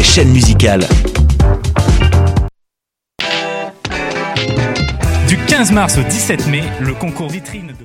les chaînes musicales. Du 15 mars au 17 mai, le concours vitrine de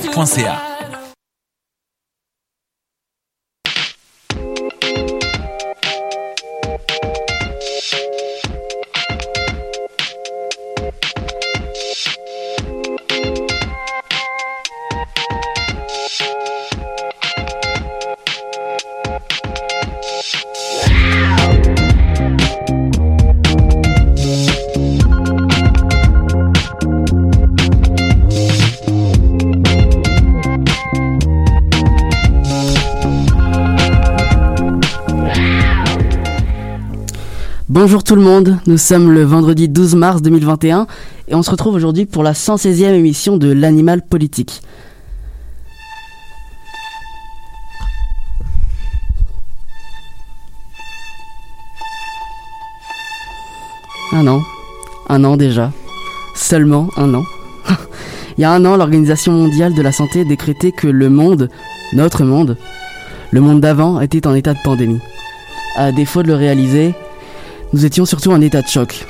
Francophonie.ca Bonjour tout le monde, nous sommes le vendredi 12 mars 2021 et on se retrouve aujourd'hui pour la 116e émission de l'Animal Politique. Un an, un an déjà, seulement un an. Il y a un an, l'Organisation mondiale de la santé décrétait que le monde, notre monde, le monde d'avant était en état de pandémie. À défaut de le réaliser, nous étions surtout en état de choc,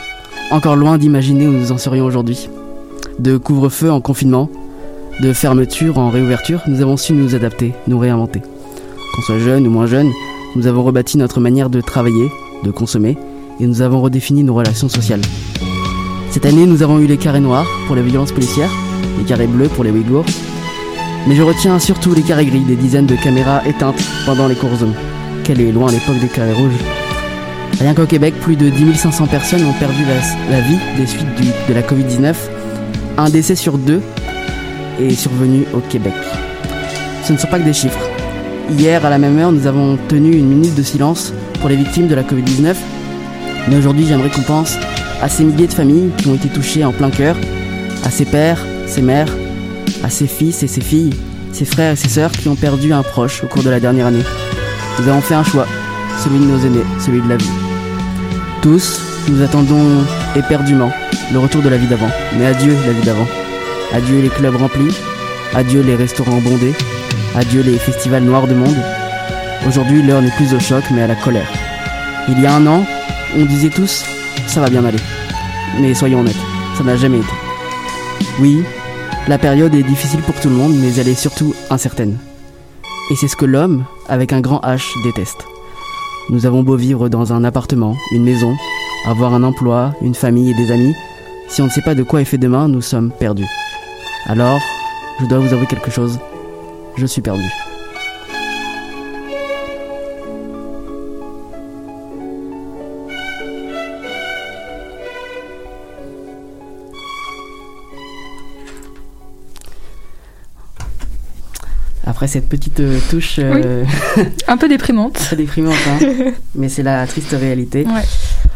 encore loin d'imaginer où nous en serions aujourd'hui. De couvre-feu en confinement, de fermeture en réouverture, nous avons su nous adapter, nous réinventer. Qu'on soit jeune ou moins jeune, nous avons rebâti notre manière de travailler, de consommer, et nous avons redéfini nos relations sociales. Cette année, nous avons eu les carrés noirs pour les violences policières, les carrés bleus pour les Ouïghours, mais je retiens surtout les carrés gris des dizaines de caméras éteintes pendant les cours. Quelle est loin l'époque des carrés rouges Rien qu'au Québec, plus de 10 500 personnes ont perdu la, vie des suites de la Covid-19. Un décès sur deux est survenu au Québec. Ce ne sont pas que des chiffres. Hier, à la même heure, nous avons tenu une minute de silence pour les victimes de la Covid-19. Mais aujourd'hui, j'aimerais qu'on pense à ces milliers de familles qui ont été touchées en plein cœur, à ces pères, ces mères, à ces fils et ces filles, ces frères et ces sœurs qui ont perdu un proche au cours de la dernière année. Nous avons fait un choix, celui de nos aînés, celui de la vie. Tous, nous attendons éperdument le retour de la vie d'avant. Mais adieu la vie d'avant. Adieu les clubs remplis. Adieu les restaurants bondés. Adieu les festivals noirs de monde. Aujourd'hui, l'heure n'est plus au choc, mais à la colère. Il y a un an, on disait tous, ça va bien aller. Mais soyons honnêtes, ça n'a jamais été. Oui, la période est difficile pour tout le monde, mais elle est surtout incertaine. Et c'est ce que l'homme, avec un grand H, déteste. Nous avons beau vivre dans un appartement, une maison, avoir un emploi, une famille et des amis, si on ne sait pas de quoi est fait demain, nous sommes perdus. Alors, je dois vous avouer quelque chose. Je suis perdu. Après cette petite euh, touche euh, Un peu déprimante. déprimante, hein, mais c'est la triste réalité. Ouais.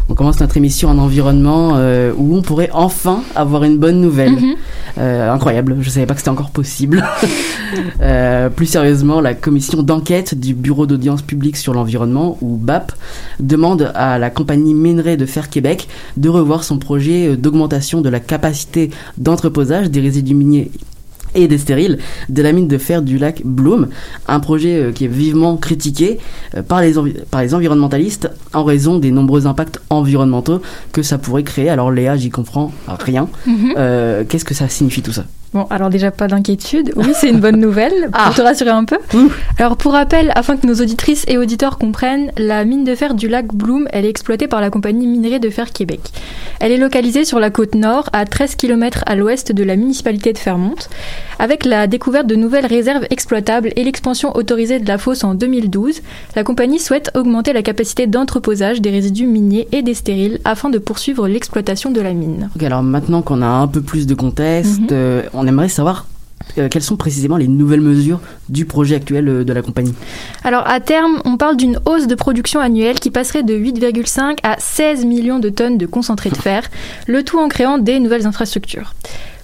On commence notre émission en environnement euh, où on pourrait enfin avoir une bonne nouvelle. Mhm. Euh, incroyable, je savais pas que c'était encore possible. Euh, plus sérieusement, la commission d'enquête du Bureau d'audience publique sur l'environnement, ou BAP, demande à la compagnie Minerai de Fer Québec de revoir son projet d'augmentation de la capacité d'entreposage des résidus miniers et des stériles de la mine de fer du lac Bloom, un projet euh, qui est vivement critiqué euh, par les, envi- par les environnementalistes en raison des nombreux impacts environnementaux que ça pourrait créer. Alors Léa, j'y comprends rien. Mhm. Euh, Qu'est-ce que ça signifie tout ça? Bon, alors déjà pas d'inquiétude. Oui, c'est une bonne nouvelle pour Ah. te rassurer un peu. Ouh. Alors pour rappel, afin que nos auditrices et auditeurs comprennent, la mine de fer du lac Bloom, elle est exploitée par la compagnie Minerai de Fer Québec. Elle est localisée sur la côte nord, à 13 km à l'ouest de la municipalité de Fermont. Avec la découverte de nouvelles réserves exploitables et l'expansion autorisée de la fosse en 2012, la compagnie souhaite augmenter la capacité d'entreposage des résidus miniers et des stériles afin de poursuivre l'exploitation de la mine. Ok, alors maintenant qu'on a un peu plus de contexte, euh, on aimerait savoir euh, quelles sont précisément les nouvelles mesures du projet actuel euh, de la compagnie Alors à terme, on parle d'une hausse de production annuelle qui passerait de 8,5 à 16 millions de tonnes de concentré de fer, le tout en créant des nouvelles infrastructures.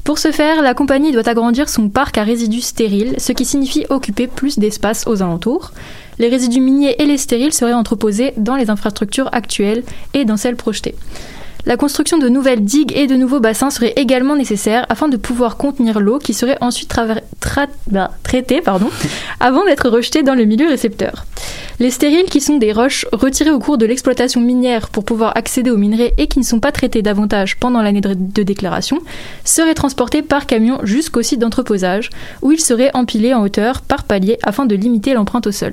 Pour ce faire, la compagnie doit agrandir son parc à résidus stériles, ce qui signifie occuper plus d'espace aux alentours. Les résidus miniers et les stériles seraient entreposés dans les infrastructures actuelles et dans celles projetées. La construction de nouvelles digues et de nouveaux bassins serait également nécessaire afin de pouvoir contenir l'eau qui serait ensuite bah, traitée avant d'être rejetée dans le milieu récepteur. Les stériles, qui sont des roches retirées au cours de l'exploitation minière pour pouvoir accéder aux minerais et qui ne sont pas traitées davantage pendant l'année de déclaration, seraient transportés par camion jusqu'au site d'entreposage, où ils seraient empilés en hauteur par palier afin de limiter l'empreinte au sol.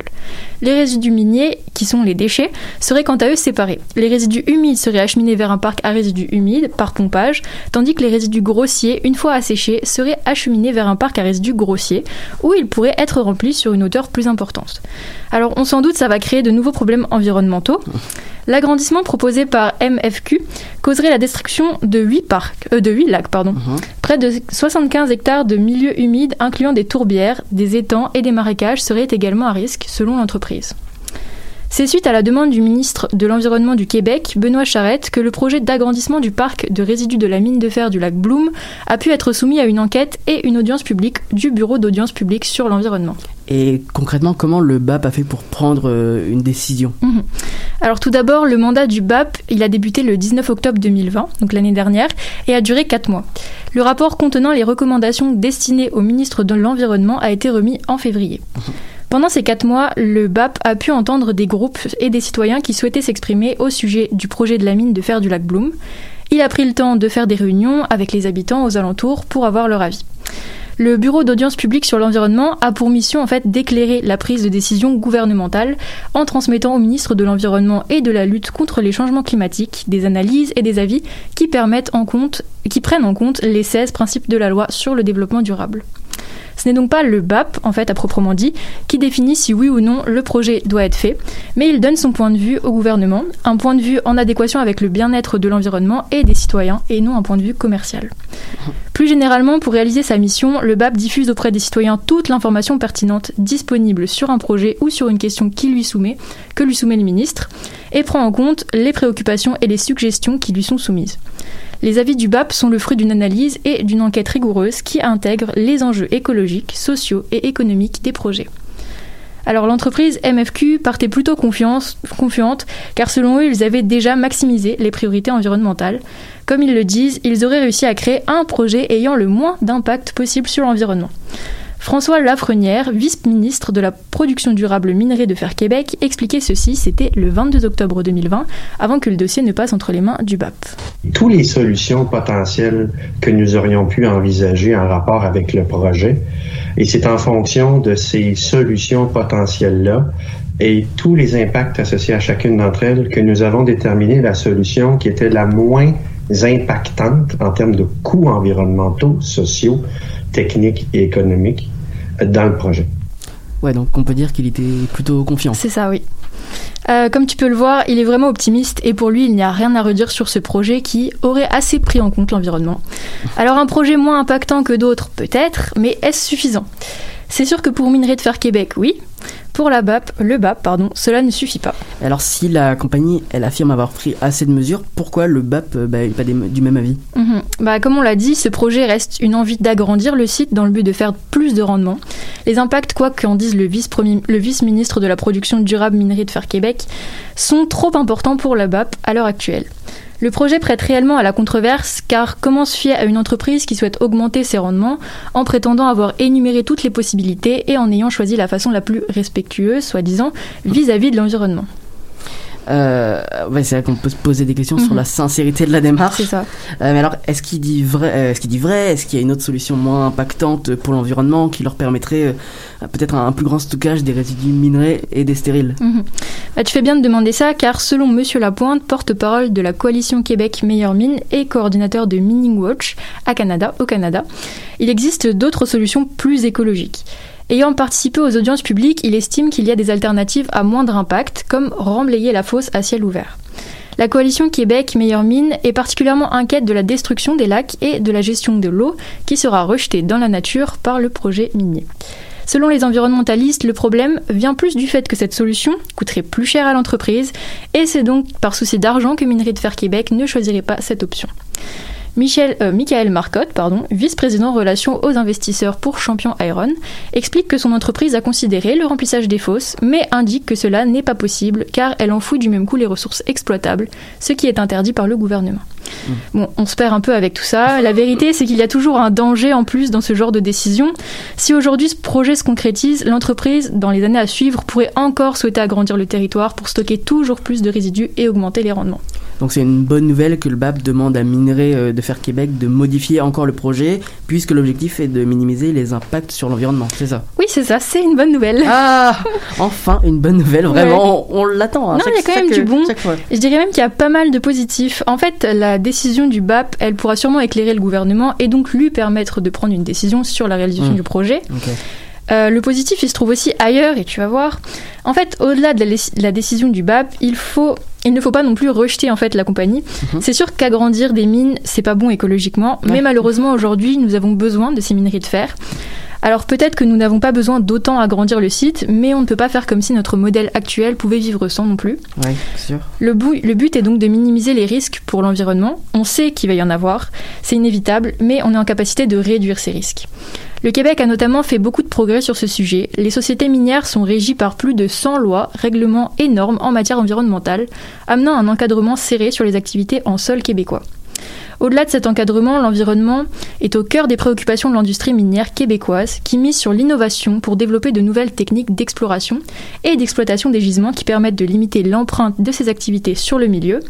Les résidus miniers, qui sont les déchets, seraient quant à eux séparés. Les résidus humides seraient acheminés vers un parc à résidus humides par pompage, tandis que les résidus grossiers, une fois asséchés, seraient acheminés vers un parc à résidus grossiers, où ils pourraient être remplis sur une hauteur plus importante. Alors on s'en doute, ça va créer de nouveaux problèmes environnementaux. L'agrandissement proposé par MFQ causerait la destruction de 8, parcs, euh, de 8 lacs. Pardon. Mhm. Près de 75 hectares de milieux humides, incluant des tourbières, des étangs et des marécages, seraient également à risque, selon l'entreprise. C'est suite à la demande du ministre de l'Environnement du Québec, Benoît Charette, que le projet d'agrandissement du parc de résidus de la mine de fer du lac Bloom a pu être soumis à une enquête et une audience publique du Bureau d'audience publique sur l'environnement. Et concrètement, comment le BAP a fait pour prendre euh, une décision? Mhm. Alors tout d'abord, le mandat du BAP, il a débuté le 19 octobre 2020, donc l'année dernière, et a duré 4 mois. Le rapport contenant les recommandations destinées au ministre de l'Environnement a été remis en février. Mhm. Pendant ces quatre mois, le BAP a pu entendre des groupes et des citoyens qui souhaitaient s'exprimer au sujet du projet de la mine de fer du lac Bloom. Il a pris le temps de faire des réunions avec les habitants aux alentours pour avoir leur avis. Le Bureau d'audience publique sur l'environnement a pour mission en fait d'éclairer la prise de décision gouvernementale en transmettant au ministre de l'environnement et de la lutte contre les changements climatiques des analyses et des avis qui permettent en compte qui prennent en compte les 16 principes de la loi sur le développement durable. Ce n'est donc pas le BAP, en fait, à proprement dit, qui définit si oui ou non le projet doit être fait, mais il donne son point de vue au gouvernement, un point de vue en adéquation avec le bien-être de l'environnement et des citoyens, et non un point de vue commercial. Plus généralement, pour réaliser sa mission, le BAP diffuse auprès des citoyens toute l'information pertinente disponible sur un projet ou sur une question qui lui soumet, que lui soumet le ministre, et prend en compte les préoccupations et les suggestions qui lui sont soumises. Les avis du BAP sont le fruit d'une analyse et d'une enquête rigoureuse qui intègre les enjeux écologiques, sociaux et économiques des projets. Alors l'entreprise MFQ partait plutôt confiante car selon eux ils avaient déjà maximisé les priorités environnementales. Comme ils le disent, ils auraient réussi à créer un projet ayant le moins d'impact possible sur l'environnement. François Lafrenière, vice-ministre de la production durable minerai de Fer Québec, expliquait ceci, c'était le 22 octobre 2020, avant que le dossier ne passe entre les mains du BAP. Toutes les solutions potentielles que nous aurions pu envisager en rapport avec le projet, et c'est en fonction de ces solutions potentielles-là et tous les impacts associés à chacune d'entre elles que nous avons déterminé la solution qui était la moins impactante en termes de coûts environnementaux, sociaux, techniques et économiques dans le projet. Ouais, donc on peut dire qu'il était plutôt confiant. C'est ça, oui. Euh, comme tu peux le voir, il est vraiment optimiste et pour lui, il n'y a rien à redire sur ce projet qui aurait assez pris en compte l'environnement. Alors un projet moins impactant que d'autres, peut-être, mais est-ce suffisant? C'est sûr que pour Minerai de Fer Québec, oui. Pour la BAP, le BAP, pardon, cela ne suffit pas. Alors si la compagnie, elle affirme avoir pris assez de mesures, pourquoi le BAP n'est euh, bah, pas du même avis? Mhm. bah, Comme on l'a dit, ce projet reste une envie d'agrandir le site dans le but de faire plus de rendement. Les impacts, quoi qu'en dise le vice-ministre de la production durable minerie de fer Québec, sont trop importants pour la BAP à l'heure actuelle. Le projet prête réellement à la controverse car comment se fier à une entreprise qui souhaite augmenter ses rendements en prétendant avoir énuméré toutes les possibilités et en ayant choisi la façon la plus respectueuse, soi-disant, vis-à-vis de l'environnement? Euh, ouais, c'est vrai qu'on peut se poser des questions sur mhm. la sincérité de la démarche. C'est ça. Euh, mais alors, est-ce qu'il dit vrai euh, Est-ce qu'il dit vrai? Est-ce qu'il y a une autre solution moins impactante pour l'environnement qui leur permettrait peut-être un, plus grand stockage des résidus minerais et des stériles? Mhm. bah, Tu fais bien de demander ça, car selon Monsieur Lapointe, porte-parole de la coalition Québec Meilleure Mine et coordinateur de Mining Watch à Canada, au Canada, il existe d'autres solutions plus écologiques. Ayant participé aux audiences publiques, il estime qu'il y a des alternatives à moindre impact, comme remblayer la fosse à ciel ouvert. La coalition Québec Meilleure Mine est particulièrement inquiète de la destruction des lacs et de la gestion de l'eau qui sera rejetée dans la nature par le projet minier. Selon les environnementalistes, le problème vient plus du fait que cette solution coûterait plus cher à l'entreprise et c'est donc par souci d'argent que Minerie de Fer Québec ne choisirait pas cette option. Michel, euh, Michael Marcotte, pardon, vice-président relations aux investisseurs pour Champion Iron, explique que son entreprise a considéré le remplissage des fosses, mais indique que cela n'est pas possible car elle enfouit du même coup les ressources exploitables, ce qui est interdit par le gouvernement. Bon, on se perd un peu avec tout ça. La vérité, c'est qu'il y a toujours un danger en plus dans ce genre de décision. Si aujourd'hui ce projet se concrétise, l'entreprise, dans les années à suivre, pourrait encore souhaiter agrandir le territoire pour stocker toujours plus de résidus et augmenter les rendements. Donc c'est une bonne nouvelle que le BAP demande à Minerai euh, de Fer Québec de modifier encore le projet, puisque l'objectif est de minimiser les impacts sur l'environnement, c'est ça? Oui, c'est ça, c'est une bonne nouvelle. Ah Enfin, une bonne nouvelle, vraiment, on, l'attend. Hein, non, il y a quand même du bon. Je dirais même qu'il y a pas mal de positifs. En fait, la décision du BAP, elle pourra sûrement éclairer le gouvernement et donc lui permettre de prendre une décision sur la réalisation mmh. du projet. Euh, le positif, il se trouve aussi ailleurs, et tu vas voir. En fait, au-delà de, la, décision du BAP, il faut, il ne faut pas non plus rejeter en fait la compagnie. Mhm. C'est sûr qu'agrandir des mines, c'est pas bon écologiquement, mais malheureusement aujourd'hui, nous avons besoin de ces mineries de fer. Alors peut-être que nous n'avons pas besoin d'autant agrandir le site, mais on ne peut pas faire comme si notre modèle actuel pouvait vivre sans non plus. Oui, sûr. Le, le but est donc de minimiser les risques pour l'environnement. On sait qu'il va y en avoir, c'est inévitable, mais on est en capacité de réduire ces risques. Le Québec a notamment fait beaucoup de progrès sur ce sujet. Les sociétés minières sont régies par plus de 100 lois, règlements et normes en matière environnementale, amenant un encadrement serré sur les activités en sol québécois. Au-delà de cet encadrement, l'environnement est au cœur des préoccupations de l'industrie minière québécoise qui mise sur l'innovation pour développer de nouvelles techniques d'exploration et d'exploitation des gisements qui permettent de limiter l'empreinte de ces activités sur le milieu,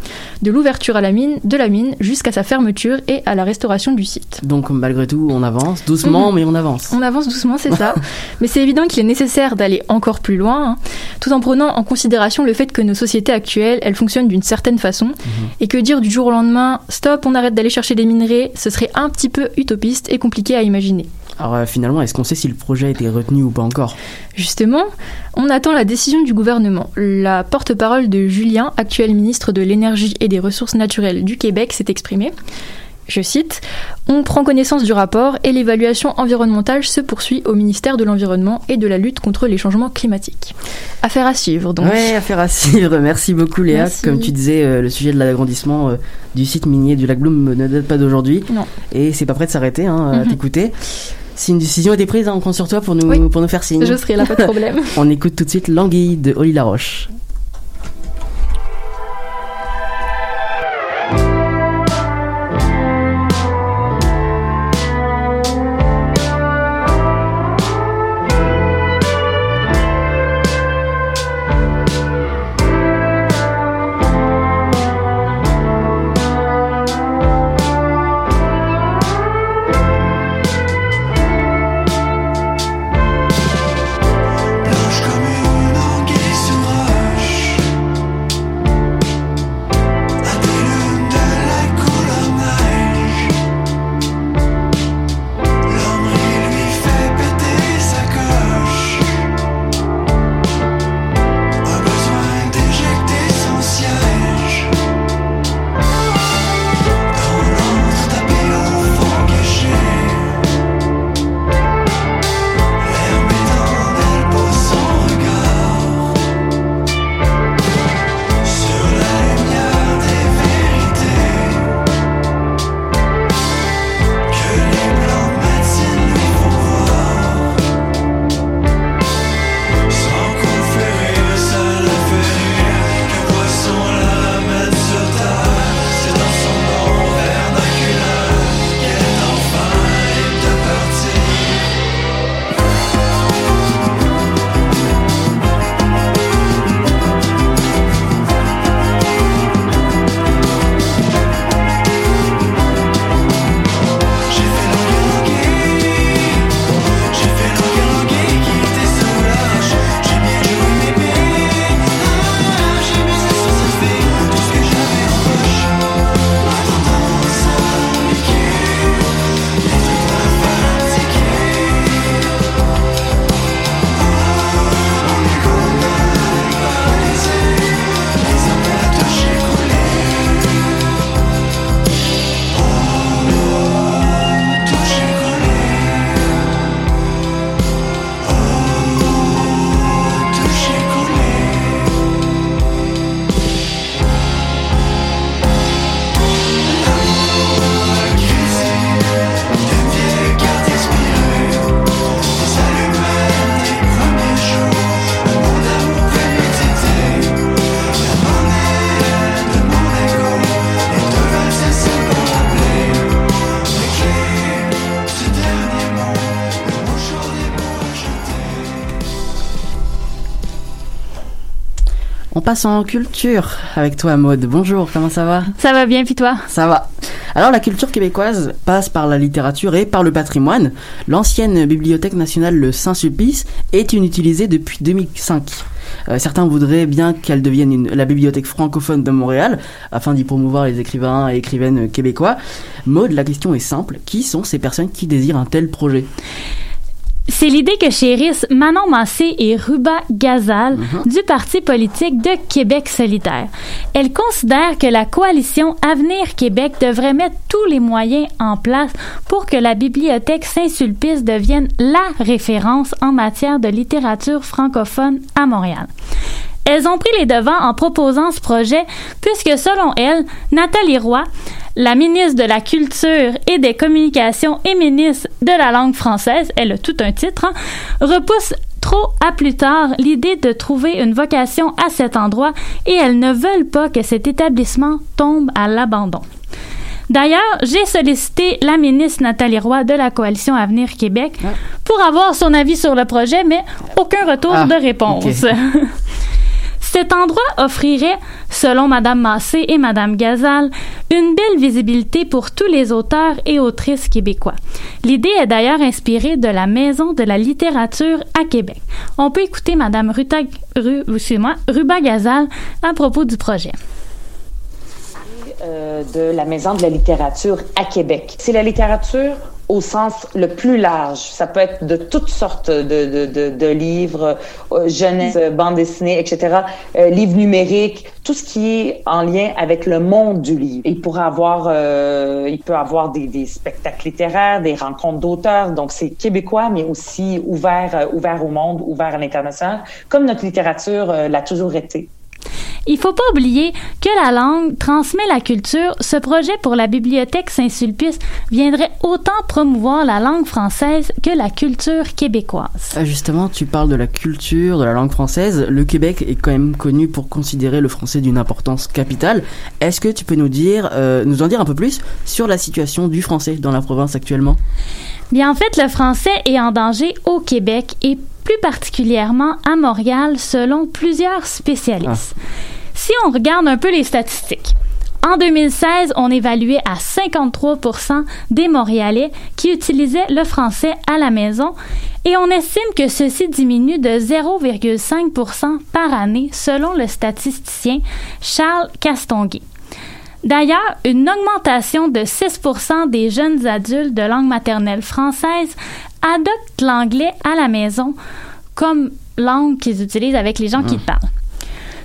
de l'ouverture à la mine, de la mine jusqu'à sa fermeture et à la restauration du site. Donc malgré tout, on avance doucement, mhm. mais on avance. On avance doucement, c'est ça. mais c'est évident qu'il est nécessaire d'aller encore plus loin, hein, tout en prenant en considération le fait que nos sociétés actuelles, elles fonctionnent d'une certaine façon, mhm. et que dire du jour au lendemain, stop, on arrête d'aller chercher des minerais, ce serait un petit peu utopiste et compliqué à imaginer. Alors euh, finalement, est-ce qu'on sait si le projet a été retenu ou pas encore? Justement, on attend la décision du gouvernement. La porte-parole de Julien, actuel ministre de l'Énergie et des Ressources naturelles du Québec, s'est exprimée je cite, On prend connaissance du rapport et l'évaluation environnementale se poursuit au ministère de l'Environnement et de la lutte contre les changements climatiques. Affaire à suivre, donc. Oui, affaire à suivre. Merci beaucoup, Léa. Comme tu disais, euh, le sujet de l'agrandissement euh, du site minier du lac Bloom ne date pas d'aujourd'hui. Non. Et c'est pas prêt de s'arrêter, hein, à mhm. t'écouter. Si une décision était prise, on compte sur toi pour nous, pour nous faire signe. Je serai là, pas de problème. on écoute tout de suite Languille de Oli Laroche. Passe en culture avec toi, Maude. Bonjour, comment ça va? Ça va bien, puis toi? Ça va. Alors, la culture québécoise passe par la littérature et par le patrimoine. L'ancienne Bibliothèque nationale Le Saint-Sulpice est inutilisée depuis 2005. Euh, certains voudraient bien qu'elle devienne une, la bibliothèque francophone de Montréal, afin d'y promouvoir les écrivains et écrivaines québécois. Maude, la question est simple. Qui sont ces personnes qui désirent un tel projet? C'est l'idée que chérissent Manon Massé et Ruba Gazal mhm. du Parti politique de Québec solidaire. Elles considèrent que la coalition Avenir Québec devrait mettre tous les moyens en place pour que la bibliothèque Saint-Sulpice devienne la référence en matière de littérature francophone à Montréal. Elles ont pris les devants en proposant ce projet puisque selon elles, Nathalie Roy, la ministre de la Culture et des Communications et ministre de la langue française, elle a tout un titre, hein, repousse trop à plus tard l'idée de trouver une vocation à cet endroit et elles ne veulent pas que cet établissement tombe à l'abandon. D'ailleurs, j'ai sollicité la ministre Nathalie Roy de la Coalition Avenir Québec ah. pour avoir son avis sur le projet, mais aucun retour ah, de réponse. Cet endroit offrirait, selon Madame Massé et Madame Gazal, une belle visibilité pour tous les auteurs et autrices québécois. L'idée est d'ailleurs inspirée de la Maison de la littérature à Québec. On peut écouter Madame Ruta, Ruba Gazal à propos du projet. Euh, de la Maison de la littérature à Québec. C'est la littérature au sens le plus large. Ça peut être de toutes sortes de, de, de, livres, euh, jeunesse, bande dessinée, etc., euh, livres numériques, tout ce qui est en lien avec le monde du livre. Il pourrait avoir, euh, il peut avoir des, des, spectacles littéraires, des rencontres d'auteurs. Donc c'est québécois, mais aussi ouvert, euh, ouvert au monde, ouvert à l'international, comme notre littérature l'a toujours été. Il faut pas oublier que la langue transmet la culture. Ce projet pour la bibliothèque Saint-Sulpice viendrait autant promouvoir la langue française que la culture québécoise. Ah, justement, tu parles de la culture, de la langue française. Le Québec est quand même connu pour considérer le français d'une importance capitale. Est-ce que tu peux nous dire, euh, nous en dire un peu plus sur la situation du français dans la province actuellement? Bien, en fait, le français est en danger au Québec et plus particulièrement à Montréal selon plusieurs spécialistes. Ah. Si on regarde un peu les statistiques, en 2016, on évaluait à 53% des Montréalais qui utilisaient le français à la maison et on estime que ceci diminue de 0,5% par année selon le statisticien Charles Castonguay. D'ailleurs, une augmentation de 6% des jeunes adultes de langue maternelle française adoptent l'anglais à la maison comme langue qu'ils utilisent avec les gens qui ah. parlent.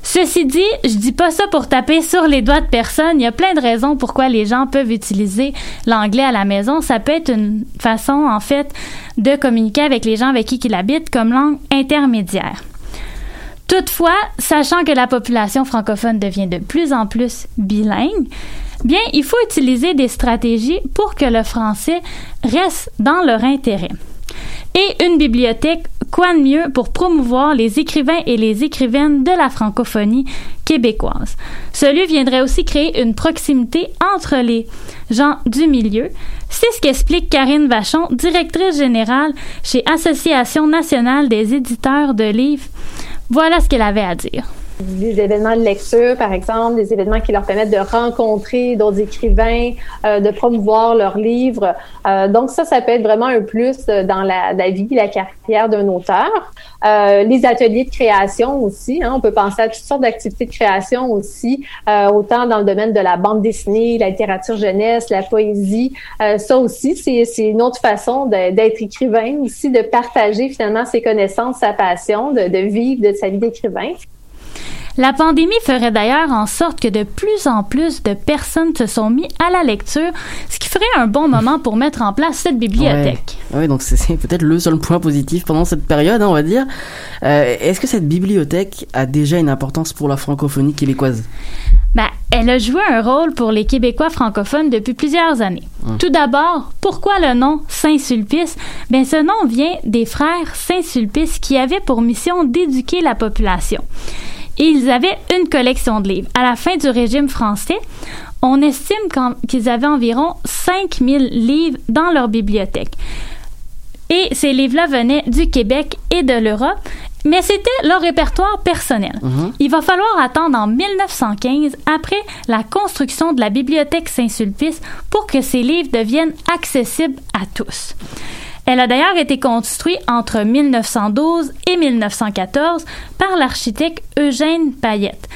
Ceci dit, je dis pas ça pour taper sur les doigts de personne. Il y a plein de raisons pourquoi les gens peuvent utiliser l'anglais à la maison. Ça peut être une façon, en fait, de communiquer avec les gens avec qui ils habitent comme langue intermédiaire. Toutefois, sachant que la population francophone devient de plus en plus bilingue, bien, il faut utiliser des stratégies pour que le français reste dans leur intérêt. Et une bibliothèque, quoi de mieux pour promouvoir les écrivains et les écrivaines de la francophonie québécoise? Ce lieu viendrait aussi créer une proximité entre les gens du milieu. C'est ce qu'explique Karine Vachon, directrice générale chez Association nationale des éditeurs de livres. Voilà ce qu'elle avait à dire des événements de lecture, par exemple, des événements qui leur permettent de rencontrer d'autres écrivains, euh, de promouvoir leurs livres. Euh, donc ça, ça peut être vraiment un plus dans la, la vie, la carrière d'un auteur. Euh, les ateliers de création aussi, hein, on peut penser à toutes sortes d'activités de création aussi, euh, autant dans le domaine de la bande dessinée, la littérature jeunesse, la poésie. Euh, ça aussi, c'est une autre façon d'être écrivain aussi, de partager finalement ses connaissances, sa passion, de, de vivre de sa vie d'écrivain. La pandémie ferait d'ailleurs en sorte que de plus en plus de personnes se sont mis à la lecture, ce qui ferait un bon moment pour mettre en place cette bibliothèque. Oui, donc c'est peut-être le seul point positif pendant cette période, hein, on va dire. Euh, est-ce que cette bibliothèque a déjà une importance pour la francophonie québécoise? Ben, elle a joué un rôle pour les Québécois francophones depuis plusieurs années. Hum. Tout d'abord, pourquoi le nom Saint-Sulpice? Ben, ce nom vient des frères Saint-Sulpice qui avaient pour mission d'éduquer la population et ils avaient une collection de livres. À la fin du régime français, on estime qu'ils avaient environ 5000 livres dans leur bibliothèque. Et ces livres-là venaient du Québec et de l'Europe. Mais c'était leur répertoire personnel. Mhm. Il va falloir attendre en 1915, après la construction de la bibliothèque Saint-Sulpice, pour que ces livres deviennent accessibles à tous. Elle a d'ailleurs été construite entre 1912 et 1914 par l'architecte Eugène Payette.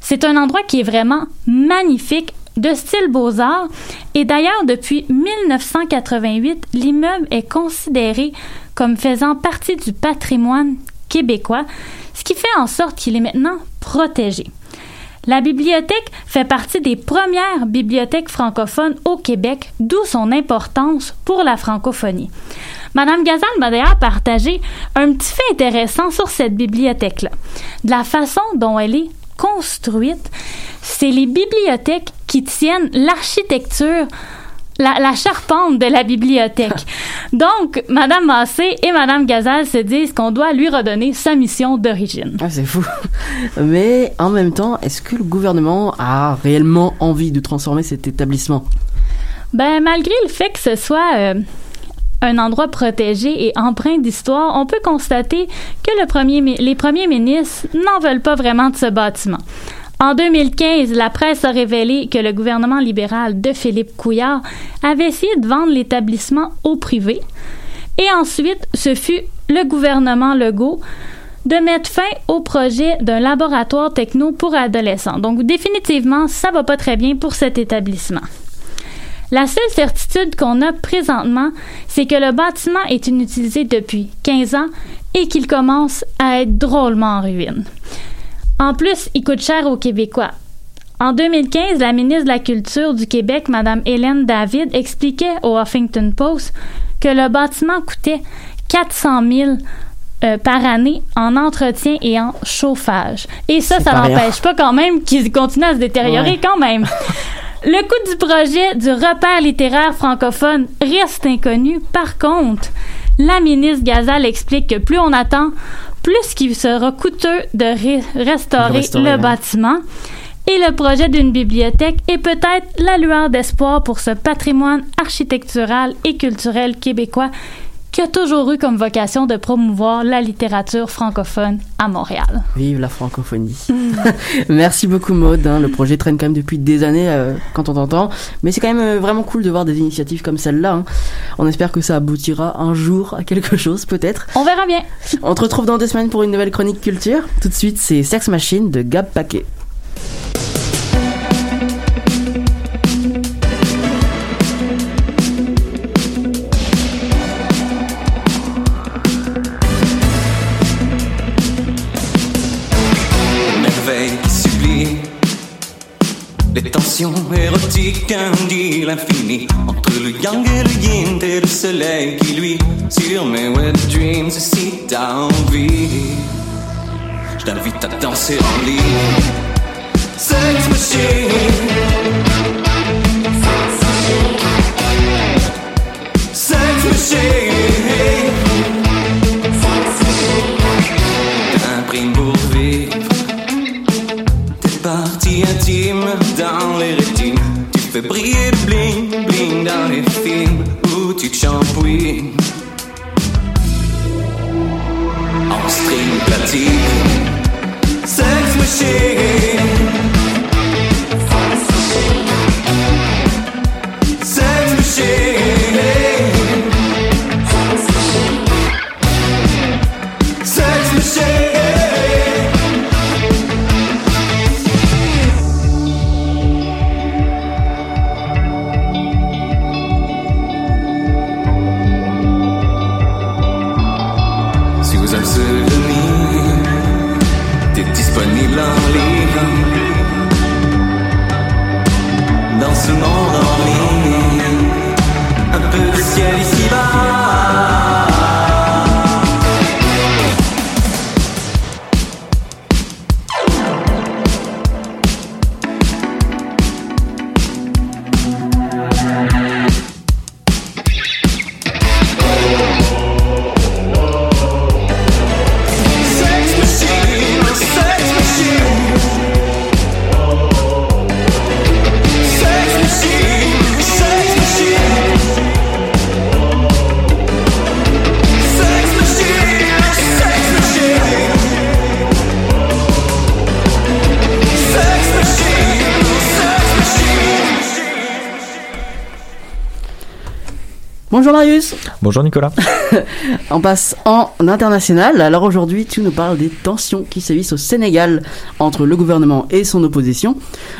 C'est un endroit qui est vraiment magnifique, de style beaux-arts, et d'ailleurs depuis 1988, l'immeuble est considéré comme faisant partie du patrimoine québécois, ce qui fait en sorte qu'il est maintenant protégé. La bibliothèque fait partie des premières bibliothèques francophones au Québec, d'où son importance pour la francophonie. Madame Gazal m'a d'ailleurs partagé un petit fait intéressant sur cette bibliothèque-là. De la façon dont elle est construite, c'est les bibliothèques qui tiennent l'architecture la, la charpente de la bibliothèque. Donc, Madame Massé et Madame Gazal se disent qu'on doit lui redonner sa mission d'origine. Ah, c'est fou. Mais en même temps, est-ce que le gouvernement a réellement envie de transformer cet établissement? Ben, malgré le fait que ce soit euh, un endroit protégé et empreint d'histoire, on peut constater que le premier, mi- les premiers ministres n'en veulent pas vraiment de ce bâtiment. En 2015, la presse a révélé que le gouvernement libéral de Philippe Couillard avait essayé de vendre l'établissement au privé. Et ensuite, ce fut le gouvernement Legault de mettre fin au projet d'un laboratoire techno pour adolescents. Donc, définitivement, ça va pas très bien pour cet établissement. La seule certitude qu'on a présentement, c'est que le bâtiment est inutilisé depuis 15 ans et qu'il commence à être drôlement en ruine. En plus, il coûte cher aux Québécois. En 2015, la ministre de la Culture du Québec, Mme Hélène David, expliquait au Huffington Post que le bâtiment coûtait 400 000 euh, par année en entretien et en chauffage. Et ça, ça n'empêche pas quand même qu'il continue à se détériorer Ouais. quand même. Le coût du projet du repère littéraire francophone reste inconnu. Par contre, la ministre Gazal explique que plus on attend, plus qu'il sera coûteux de ré- restaurer, De restaurer, le bâtiment. Et le projet d'une bibliothèque est peut-être la lueur d'espoir pour ce patrimoine architectural et culturel québécois qui a toujours eu comme vocation de promouvoir la littérature francophone à Montréal. Vive la francophonie. Merci beaucoup Maud. hein. Le projet traîne quand même depuis des années euh, quand on t'entend. Mais c'est quand même euh, vraiment cool de voir des initiatives comme celle-là. hein. On espère que ça aboutira un jour à quelque chose peut-être. On verra bien. On te retrouve dans deux semaines pour une nouvelle chronique culture. Tout de suite c'est Sex Machine de Gab Paquet. Les tensions érotiques indiquent l'infini entre le yang et le yin et le soleil qui lui sur mes wet dreams si t'as envie. Je t'invite à danser en ligne. Sex machine fais briller le bling bling dans les films où tu te shampouines. En string platine, sex machine. Bonjour Nicolas. On passe en international. Alors aujourd'hui, tu nous parles des tensions qui sévissent au Sénégal entre le gouvernement et son opposition.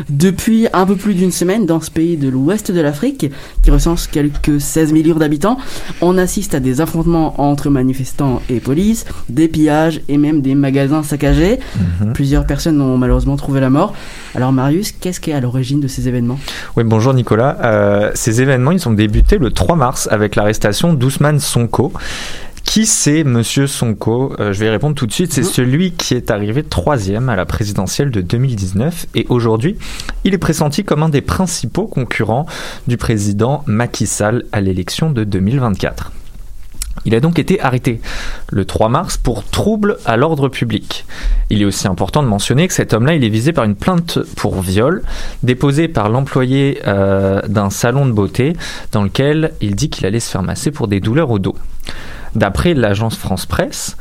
Depuis un peu plus d'une semaine, dans ce pays de l'ouest de l'Afrique, qui recense quelques 16 millions d'habitants, on assiste à des affrontements entre manifestants et police, des pillages et même des magasins saccagés. Mhm. Plusieurs personnes ont malheureusement trouvé la mort. Alors Marius, qu'est-ce qui est à l'origine de ces événements? Oui, bonjour Nicolas. Euh, ces événements, ils ont débuté le 3 mars avec l'arrestation d'Ousmane Sonko. Qui c'est Monsieur Sonko? Euh, Je vais y répondre tout de suite. C'est celui qui est arrivé troisième à la présidentielle de 2019 et aujourd'hui, il est pressenti comme un des principaux concurrents du président Macky Sall à l'élection de 2024. Il a donc été arrêté le 3 mars pour trouble à l'ordre public. Il est aussi important de mentionner que cet homme-là, il est visé par une plainte pour viol déposée par l'employé euh, d'un salon de beauté dans lequel il dit qu'il allait se faire masser pour des douleurs au dos. D'après l'agence France Presse,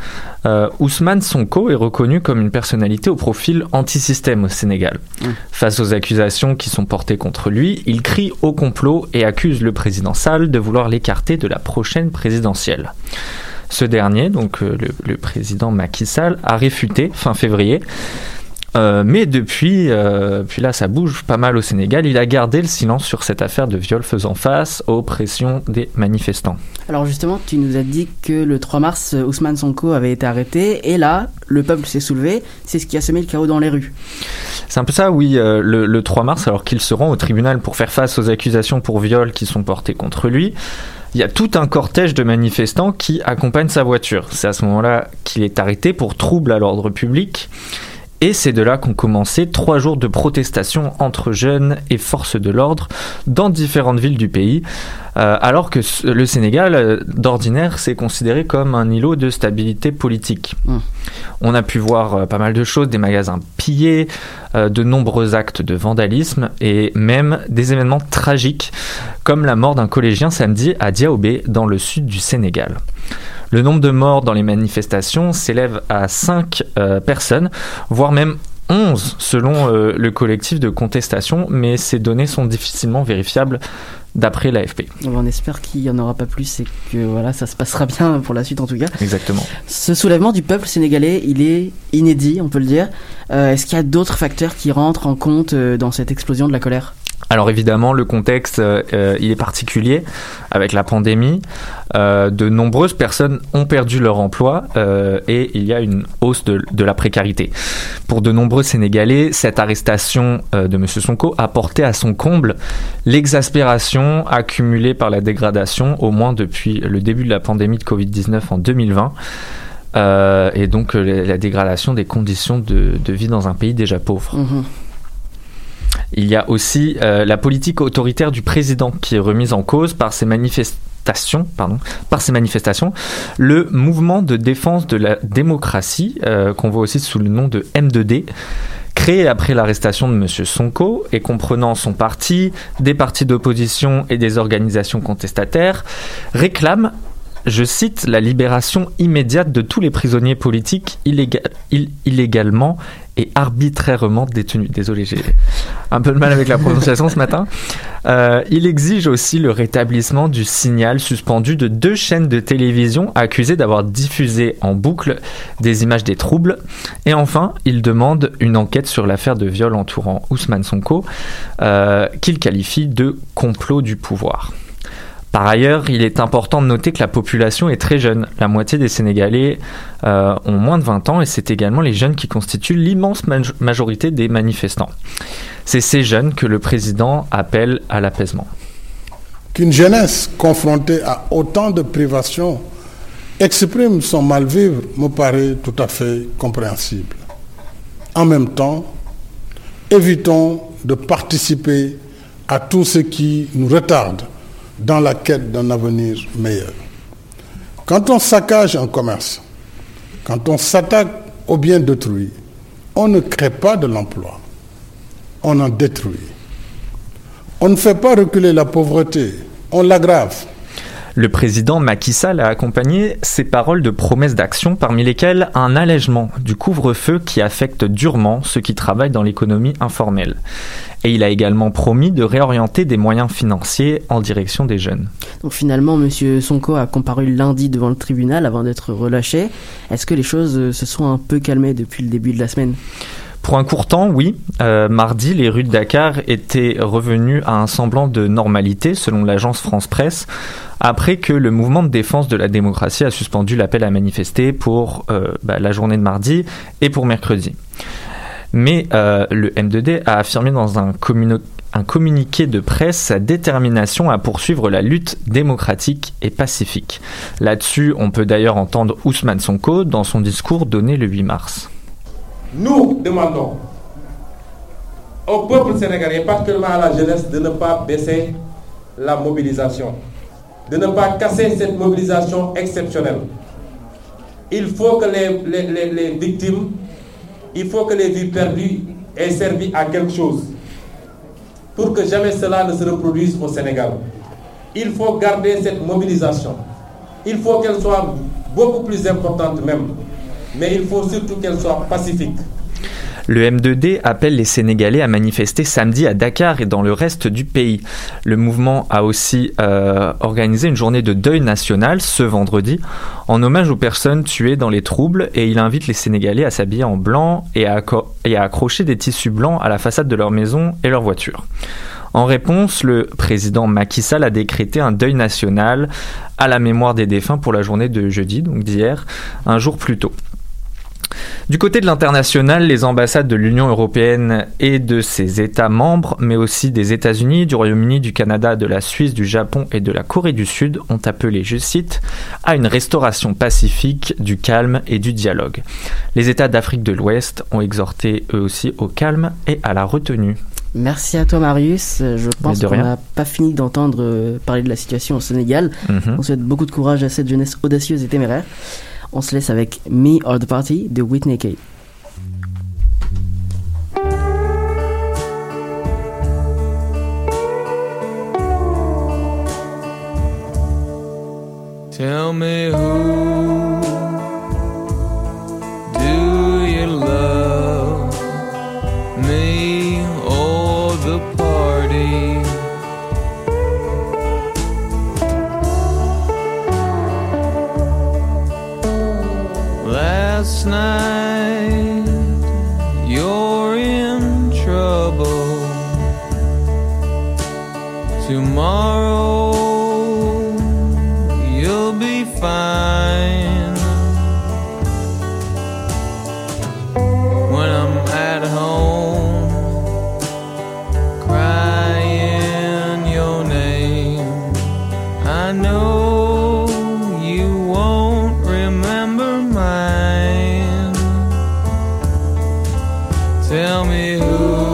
euh, Ousmane Sonko est reconnu comme une personnalité au profil anti-système au Sénégal. Face aux accusations qui sont portées contre lui, il crie au complot et accuse le président Sall de vouloir l'écarter de la prochaine présidentielle. Ce dernier, donc euh, le, le président Macky Sall, a réfuté fin février. Euh, mais depuis, euh, puis là, ça bouge pas mal au Sénégal. Il a gardé le silence sur cette affaire de viol faisant face aux pressions des manifestants. Alors justement, tu nous as dit que le 3 mars, euh, Ousmane Sonko avait été arrêté et là, le peuple s'est soulevé. C'est ce qui a semé le chaos dans les rues. C'est un peu ça, oui. euh, le, le 3 mars, alors qu'il se rend au tribunal pour faire face aux accusations pour viol qui sont portées contre lui, il y a tout un cortège de manifestants qui accompagnent sa voiture. C'est à ce moment-là qu'il est arrêté pour trouble à l'ordre public. Et c'est de là qu'ont commencé trois jours de protestation entre jeunes et forces de l'ordre dans différentes villes du pays, euh, alors que le Sénégal, euh, d'ordinaire, c'est considéré comme un îlot de stabilité politique. Mm. On a pu voir euh, pas mal de choses, des magasins pillés, euh, de nombreux actes de vandalisme et même des événements tragiques, comme la mort d'un collégien samedi à Diaobé, dans le sud du Sénégal. Le nombre de morts dans les manifestations s'élève à 5 personnes, voire même 11 selon euh, le collectif de contestation, mais ces données sont difficilement vérifiables d'après l'AFP. On espère qu'il n'y en aura pas plus et que voilà, ça se passera bien pour la suite en tout cas. Exactement. Ce soulèvement du peuple sénégalais, il est inédit, on peut le dire. Euh, Est-ce qu'il y a d'autres facteurs qui rentrent en compte euh, dans cette explosion de la colère? Alors évidemment, le contexte, euh, il est particulier avec la pandémie. Euh, de nombreuses personnes ont perdu leur emploi euh, et il y a une hausse de, de la précarité. Pour de nombreux Sénégalais, cette arrestation de M. Sonko a porté à son comble l'exaspération accumulée par la dégradation, au moins depuis le début de la pandémie de Covid-19 en 2020. Euh, et donc la, dégradation des conditions de, de vie dans un pays déjà pauvre. Mhm. Il y a aussi euh, la politique autoritaire du président qui est remise en cause par ces manifestations. Pardon, le mouvement de défense de la démocratie, euh, qu'on voit aussi sous le nom de M2D, créé après l'arrestation de M. Sonko et comprenant son parti, des partis d'opposition et des organisations contestataires, réclame, je cite, la libération immédiate de tous les prisonniers politiques illéga- ill- illégalement et arbitrairement détenus. Désolé, j'ai un peu de mal avec la prononciation ce matin. Euh, il exige aussi le rétablissement du signal suspendu de deux chaînes de télévision accusées d'avoir diffusé en boucle des images des troubles. Et enfin, il demande une enquête sur l'affaire de viol entourant Ousmane Sonko, euh, qu'il qualifie de complot du pouvoir. Par ailleurs, il est important de noter que la population est très jeune. La moitié des Sénégalais euh, ont moins de 20 ans et c'est également les jeunes qui constituent l'immense maj- majorité des manifestants. C'est ces jeunes que le président appelle à l'apaisement. Qu'une jeunesse confrontée à autant de privations exprime son mal-vivre me paraît tout à fait compréhensible. En même temps, évitons de participer à tout ce qui nous retarde dans la quête d'un avenir meilleur. Quand on saccage un commerce, quand on s'attaque aux biens d'autrui, on ne crée pas de l'emploi, on en détruit. On ne fait pas reculer la pauvreté, on l'aggrave. Le président Macky Sall a accompagné ces paroles de promesses d'action, parmi lesquelles un allègement du couvre-feu qui affecte durement ceux qui travaillent dans l'économie informelle. Et il a également promis de réorienter des moyens financiers en direction des jeunes. Donc finalement, M. Sonko a comparu lundi devant le tribunal avant d'être relâché. Est-ce que les choses se sont un peu calmées depuis le début de la semaine? Pour un court temps, oui. Euh, mardi, les rues de Dakar étaient revenues à un semblant de normalité, selon l'agence France Presse, après que le mouvement de défense de la démocratie a suspendu l'appel à manifester pour euh, bah, la journée de mardi et pour mercredi. Mais euh, le M2D a affirmé dans un, un communiqué de presse sa détermination à poursuivre la lutte démocratique et pacifique. Là-dessus, on peut d'ailleurs entendre Ousmane Sonko dans son discours donné le 8 mars. Nous demandons au peuple sénégalais, particulièrement à la jeunesse, de ne pas baisser la mobilisation, de ne pas casser cette mobilisation exceptionnelle. Il faut que les, les, les, victimes, il faut que les vies perdues aient servi à quelque chose pour que jamais cela ne se reproduise au Sénégal. Il faut garder cette mobilisation. Il faut qu'elle soit beaucoup plus importante même mais il faut surtout qu'elle soit pacifique. Le M2D appelle les Sénégalais à manifester samedi à Dakar et dans le reste du pays. Le mouvement a aussi euh, organisé une journée de deuil national ce vendredi en hommage aux personnes tuées dans les troubles et il invite les Sénégalais à s'habiller en blanc et à, accrocher des tissus blancs à la façade de leur maison et leur voiture. En réponse, le président Macky Sall a décrété un deuil national à la mémoire des défunts pour la journée de jeudi, donc d'hier, un jour plus tôt. Du côté de l'international, les ambassades de l'Union européenne et de ses États membres, mais aussi des États-Unis, du Royaume-Uni, du Canada, de la Suisse, du Japon et de la Corée du Sud ont appelé, je cite, à une restauration pacifique, du calme et du dialogue. Les États d'Afrique de l'Ouest ont exhorté eux aussi au calme et à la retenue. Merci à toi Marius. Je pense qu'on n'a pas fini d'entendre euh, parler de la situation au Sénégal. Mhm. On souhaite beaucoup de courage à cette jeunesse audacieuse et téméraire. On se laisse avec Me or the Party de Whitney Kate. Tell me who last night you're in trouble. Tomorrow Tell me who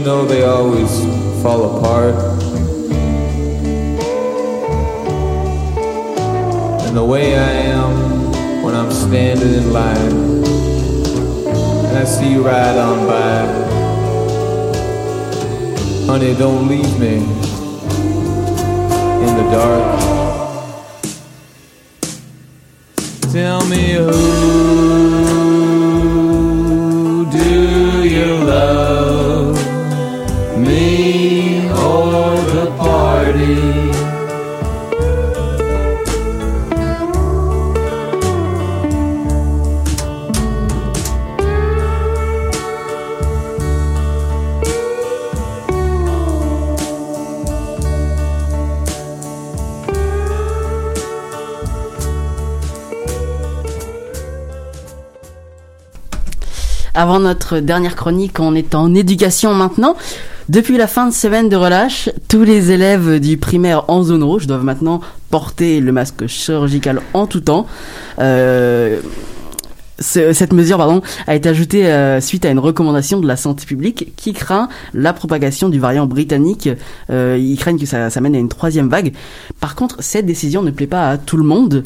you know they always fall apart? And the way I am when I'm standing in line and I see you ride on by. Honey, don't leave me in the dark. Tell me who Avant notre dernière chronique, on est en éducation maintenant. Depuis la fin de semaine de relâche, tous les élèves du primaire en zone rouge doivent maintenant porter le masque chirurgical en tout temps. Euh, ce- cette mesure pardon, a été ajoutée euh, suite à une recommandation de la santé publique qui craint la propagation du variant britannique. Euh, ils craignent que ça, ça mène à une troisième vague. Par contre, cette décision ne plaît pas à tout le monde.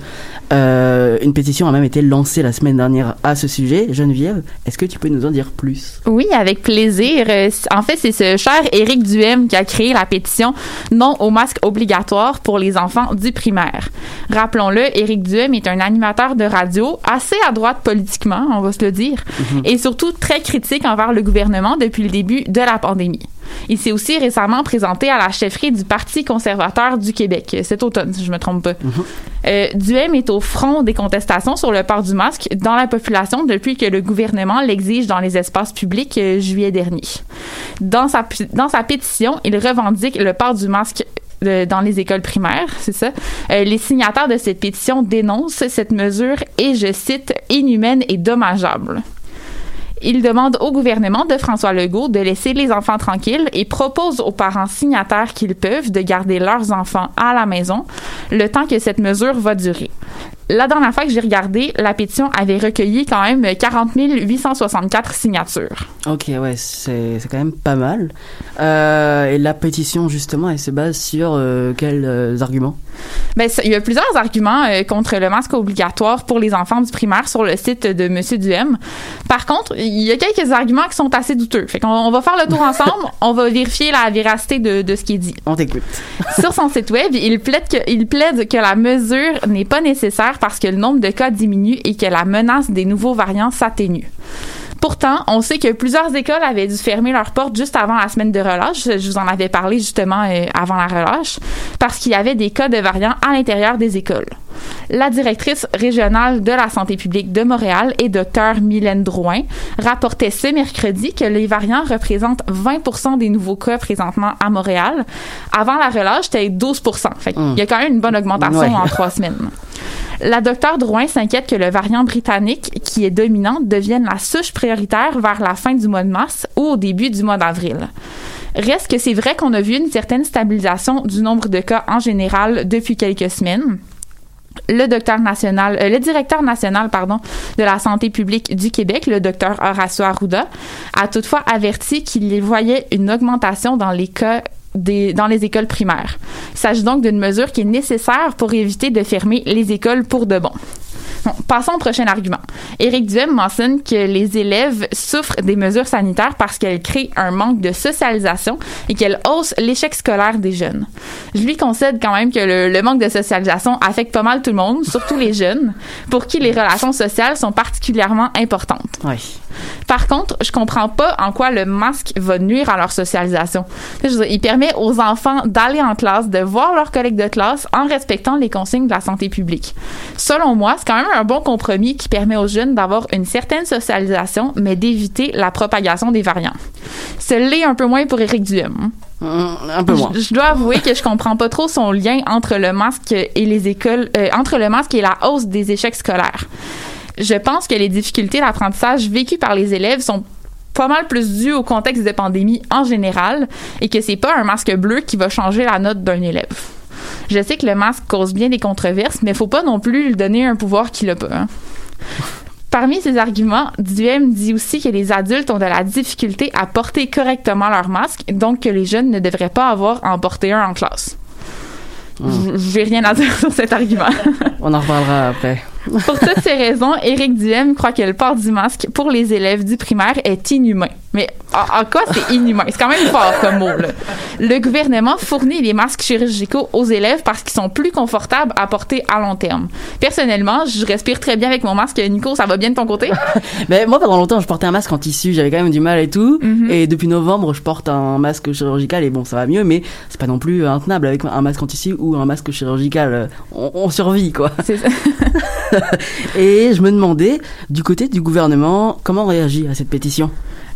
Euh, une pétition a même été lancée la semaine dernière à ce sujet. Geneviève, est-ce que tu peux nous en dire plus? Oui, avec plaisir. Euh, En fait, c'est ce cher Éric Duhem qui a créé la pétition Non au masque obligatoire pour les enfants du primaire. Rappelons-le, Éric Duhem est un animateur de radio assez à droite on va se le dire, et surtout très critique envers le gouvernement depuis le début de la pandémie. Il s'est aussi récemment présenté à la chefferie du Parti conservateur du Québec cet automne, si je me trompe pas. Duhem est au front des contestations sur le port du masque dans la population depuis que le gouvernement l'exige dans les espaces publics euh, juillet dernier. Dans sa, dans sa pétition, il revendique le port du masque dans les écoles primaires, c'est ça. Euh, les signataires de cette pétition dénoncent cette mesure et, je cite, inhumaine et dommageable. Il demande au gouvernement de François Legault de laisser les enfants tranquilles et propose aux parents signataires qu'ils peuvent de garder leurs enfants à la maison le temps que cette mesure va durer. La dernière fois que j'ai regardé, la pétition avait recueilli quand même 40 864 signatures. Ok, ouais, c'est c'est quand même pas mal. Euh, et la pétition, justement, elle se base sur euh, quels euh, arguments? Ben, il y a plusieurs arguments contre le masque obligatoire pour les enfants du primaire sur le site de Monsieur Duhem. Par contre, il y a quelques arguments qui sont assez douteux. Fait qu'on on va faire le tour ensemble. on va vérifier la véracité de, de ce qui est dit. On t'écoute. Sur son site web, il plaide, que, il plaide que la mesure n'est pas nécessaire parce que le nombre de cas diminue et que la menace des nouveaux variants s'atténue. Pourtant, on sait que plusieurs écoles avaient dû fermer leurs portes juste avant la semaine de relâche. Je vous en avais parlé justement euh, avant la relâche, parce qu'il y avait des cas de variants à l'intérieur des écoles. La directrice régionale de la santé publique de Montréal et Dr Mylène Drouin rapportait ce mercredi que les variants représentent 20% des nouveaux cas présentement à Montréal. Avant la relâche, c'était 12% Fait qu'il y a quand même une bonne augmentation Ouais. en trois semaines. La docteure Drouin s'inquiète que le variant britannique, qui est dominant, devienne la souche prioritaire vers la fin du mois de mars ou au début du mois d'avril. Reste que c'est vrai qu'on a vu une certaine stabilisation du nombre de cas en général depuis quelques semaines. Euh, le directeur national, de la santé publique du Québec, le docteur Horacio Arruda, a toutefois averti qu'il voyait une augmentation dans les dans les écoles primaires. Il s'agit donc d'une mesure qui est nécessaire pour éviter de fermer les écoles pour de bon. Passons au prochain argument. Éric Duhem mentionne que les élèves souffrent des mesures sanitaires parce qu'elles créent un manque de socialisation et qu'elles haussent l'échec scolaire des jeunes. Je lui concède quand même que le, le manque de socialisation affecte pas mal tout le monde, surtout les jeunes, pour qui les relations sociales sont particulièrement importantes. Oui. Par contre, je comprends pas en quoi le masque va nuire à leur socialisation. Je veux dire, il permet aux enfants d'aller en classe, de voir leurs collègues de classe en respectant les consignes de la santé publique. Selon moi, c'est quand même un bon compromis qui permet aux jeunes d'avoir une certaine socialisation, mais d'éviter la propagation des variants. Ce l'est un peu moins pour Éric Duhem. Un peu moins. Je, je dois avouer que je comprends pas trop son lien entre le masque et les écoles, euh, entre le masque et la hausse des échecs scolaires. Je pense que les difficultés d'apprentissage vécues par les élèves sont pas mal plus dues au contexte de pandémie en général et que c'est pas un masque bleu qui va changer la note d'un élève. Je sais que le masque cause bien des controverses, mais faut pas non plus lui donner un pouvoir qu'il a pas. hein. Parmi ces arguments, Duhem dit aussi que les adultes ont de la difficulté à porter correctement leur masque, donc que les jeunes ne devraient pas avoir à en porter un en classe. Je- J'ai rien à dire sur cet argument. On en reparlera après. Pour toutes ces raisons, Éric Duhem croit que le port du masque pour les élèves du primaire est inhumain. Mais en, en quoi c'est inhumain? C'est quand même fort comme mot. Là. Le gouvernement fournit les masques chirurgicaux aux élèves parce qu'ils sont plus confortables à porter à long terme. Personnellement, je respire très bien avec mon masque. Nico, ça va bien de ton côté? Mais moi, pendant longtemps, je portais un masque en tissu. J'avais quand même du mal et tout. Mhm. Et depuis novembre, je porte un masque chirurgical et bon, ça va mieux, mais c'est pas non plus intenable avec un masque en tissu ou un masque chirurgical. On, on survit, quoi. C'est ça. Et je me demandais, du côté du gouvernement, comment on réagit à cette pétition?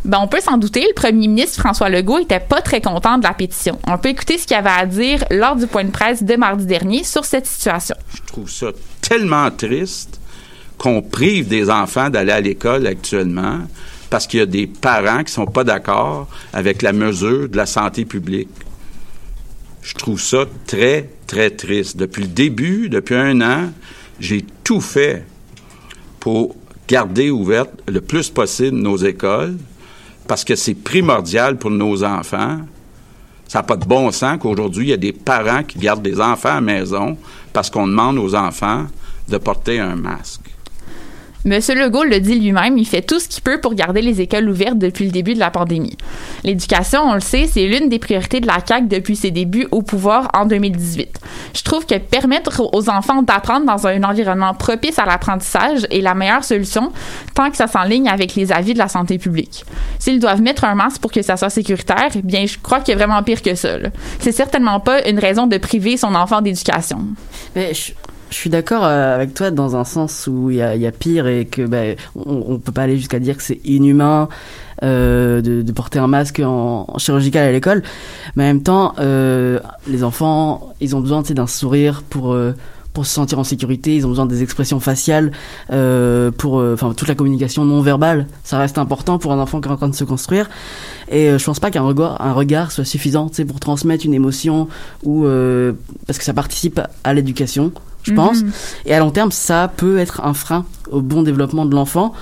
Ben, on peut s'en douter, le premier ministre François Legault était pas très content de la pétition. On peut écouter ce qu'il avait à dire lors du point de presse de mardi dernier sur cette situation. Je trouve ça tellement triste qu'on prive des enfants d'aller à l'école actuellement parce qu'il y a des parents qui sont pas d'accord avec la mesure de la santé publique. Je trouve ça très, très triste. Depuis le début, depuis un an, j'ai tout fait pour garder ouvertes le plus possible nos écoles parce que c'est primordial pour nos enfants. Ça n'a pas de bon sens qu'aujourd'hui, il y a des parents qui gardent des enfants à la maison parce qu'on demande aux enfants de porter un masque. Monsieur Legault le dit lui-même, il fait tout ce qu'il peut pour garder les écoles ouvertes depuis le début de la pandémie. L'éducation, on le sait, c'est l'une des priorités de la CAQ depuis ses débuts au pouvoir en 2018. Je trouve que permettre aux enfants d'apprendre dans un environnement propice à l'apprentissage est la meilleure solution tant que ça s'enligne avec les avis de la santé publique. S'ils doivent mettre un masque pour que ça soit sécuritaire, bien, je crois qu'il y a vraiment pire que ça. C'est certainement pas une raison de priver son enfant d'éducation. Je suis d'accord euh, avec toi dans un sens où il y a, y a pire et que ben, on, on peut pas aller jusqu'à dire que c'est inhumain euh, de, de porter un masque en, en chirurgical à l'école. Mais en même temps, euh, les enfants, ils ont besoin d'un sourire pour euh, pour se sentir en sécurité, ils ont besoin des expressions faciales euh, pour euh, enfin toute la communication non verbale, ça reste important pour un enfant qui est en train de se construire. Et euh, je pense pas qu'un regard un regard soit suffisant, tu sais pour transmettre une émotion ou parce que ça participe à l'éducation, je Mhm. pense. Et à long terme, ça peut être un frein au bon développement de l'enfant.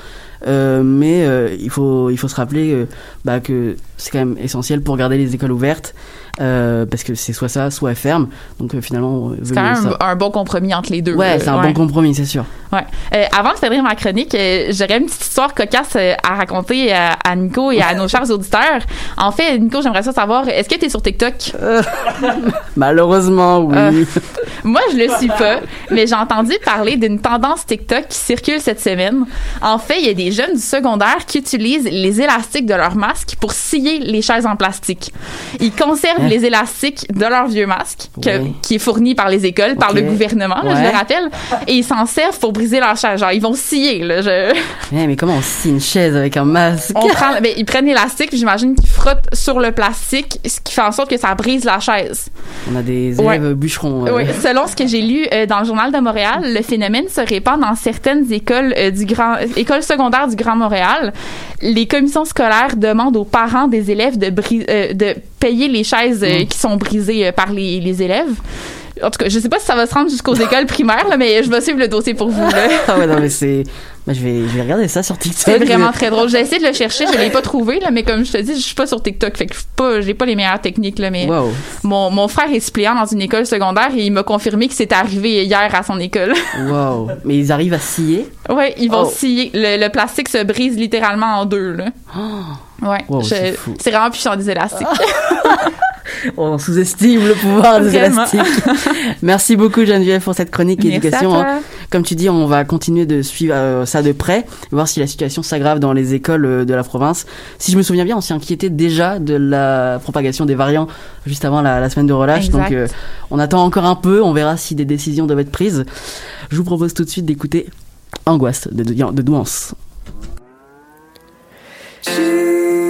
Euh, mais euh, il faut il faut se rappeler euh, bah, que c'est quand même essentiel pour garder les écoles ouvertes euh, parce que c'est soit ça soit ferment donc euh, finalement C'est quand même un, un bon compromis entre les deux. ouais là. c'est un bon compromis c'est sûr Ouais. Euh, avant de finir ma chronique, euh, j'aurais une petite histoire cocasse euh, à raconter euh, à Nico et à nos chers auditeurs. En fait, Nico, j'aimerais ça savoir, est-ce que tu es sur TikTok? malheureusement oui Euh, moi, je le suis pas, mais j'ai entendu parler d'une tendance TikTok qui circule cette semaine. En fait, il y a des jeunes du secondaire qui utilisent les élastiques de leur masque pour scier les chaises en plastique. Ils conservent Les élastiques de leur vieux masque, que- Oui. qui est fourni par les écoles, par le gouvernement, là, je le rappelle, et ils s'en servent pour briser leur chaise. Genre, ils vont scier, là. Je... Eh, mais comment on scie une chaise avec un masque? On prend, ben, ils prennent l'élastique, j'imagine qu'ils frottent sur le plastique, ce qui fait en sorte que ça brise la chaise. on a des élèves bûcherons euh. Oui, selon ce que j'ai lu euh, dans le journal de Montréal, le phénomène se répand dans certaines écoles euh, du grand écoles secondaires du Grand Montréal. Les commissions scolaires demandent aux parents des élèves de bri- euh, de payer les chaises euh, Mm. qui sont brisées euh, par les, les élèves. En tout cas, je sais pas si ça va se rendre jusqu'aux écoles primaires, là, mais je vais suivre le dossier pour vous. là. ah ouais non mais c'est bah, je vais je vais regarder ça sur TikTok C'est vraiment très drôle. J'ai essayé de le chercher, je l'ai pas trouvé, là, mais comme je te dis, je suis pas sur TikTok, fait que je pas, j'ai pas les meilleures techniques, là, mais Wow. mon, mon frère est suppléant dans une école secondaire et il m'a confirmé que c'était arrivé hier à son école. wow mais ils arrivent à scier? Ouais, ils vont Oh. scier. Le, le plastique se brise littéralement en deux, là. Ouais, Wow, c'est fou. c'est vraiment puissant des élastiques. on sous-estime le pouvoir des élastiques merci beaucoup Geneviève pour cette chronique Merci à éducation toi. hein. comme tu dis on va continuer de suivre euh, ça de près voir si la situation s'aggrave dans les écoles euh, de la province si je me souviens bien on s'y inquiétait déjà de la propagation des variants juste avant la, la semaine de relâche Exact. donc euh, on attend encore un peu on verra si des décisions doivent être prises je vous propose tout de suite d'écouter Angoisse de, de, de Douance Je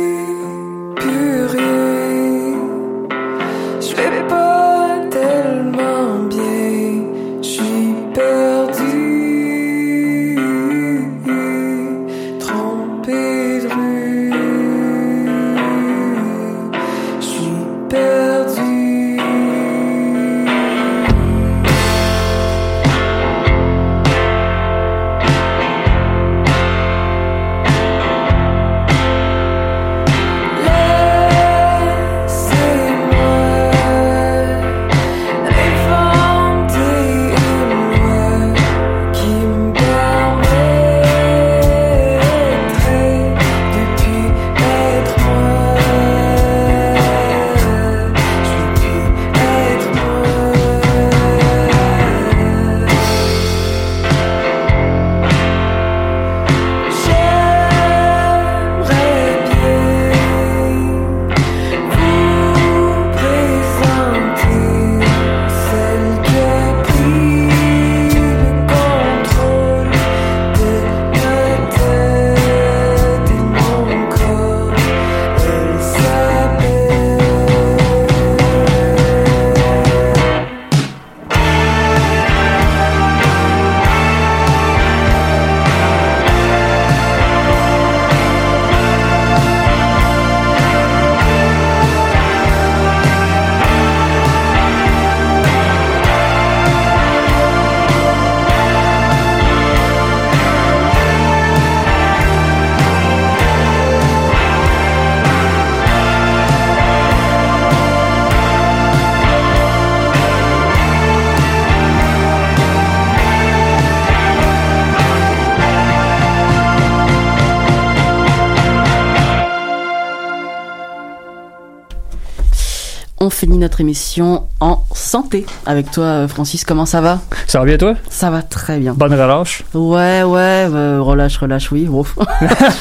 finit notre émission en santé. Avec toi, euh, Francis, comment ça va? Ça va bien, toi? Ça va très bien. Bonne relâche Ouais, ouais, euh, relâche, relâche, oui.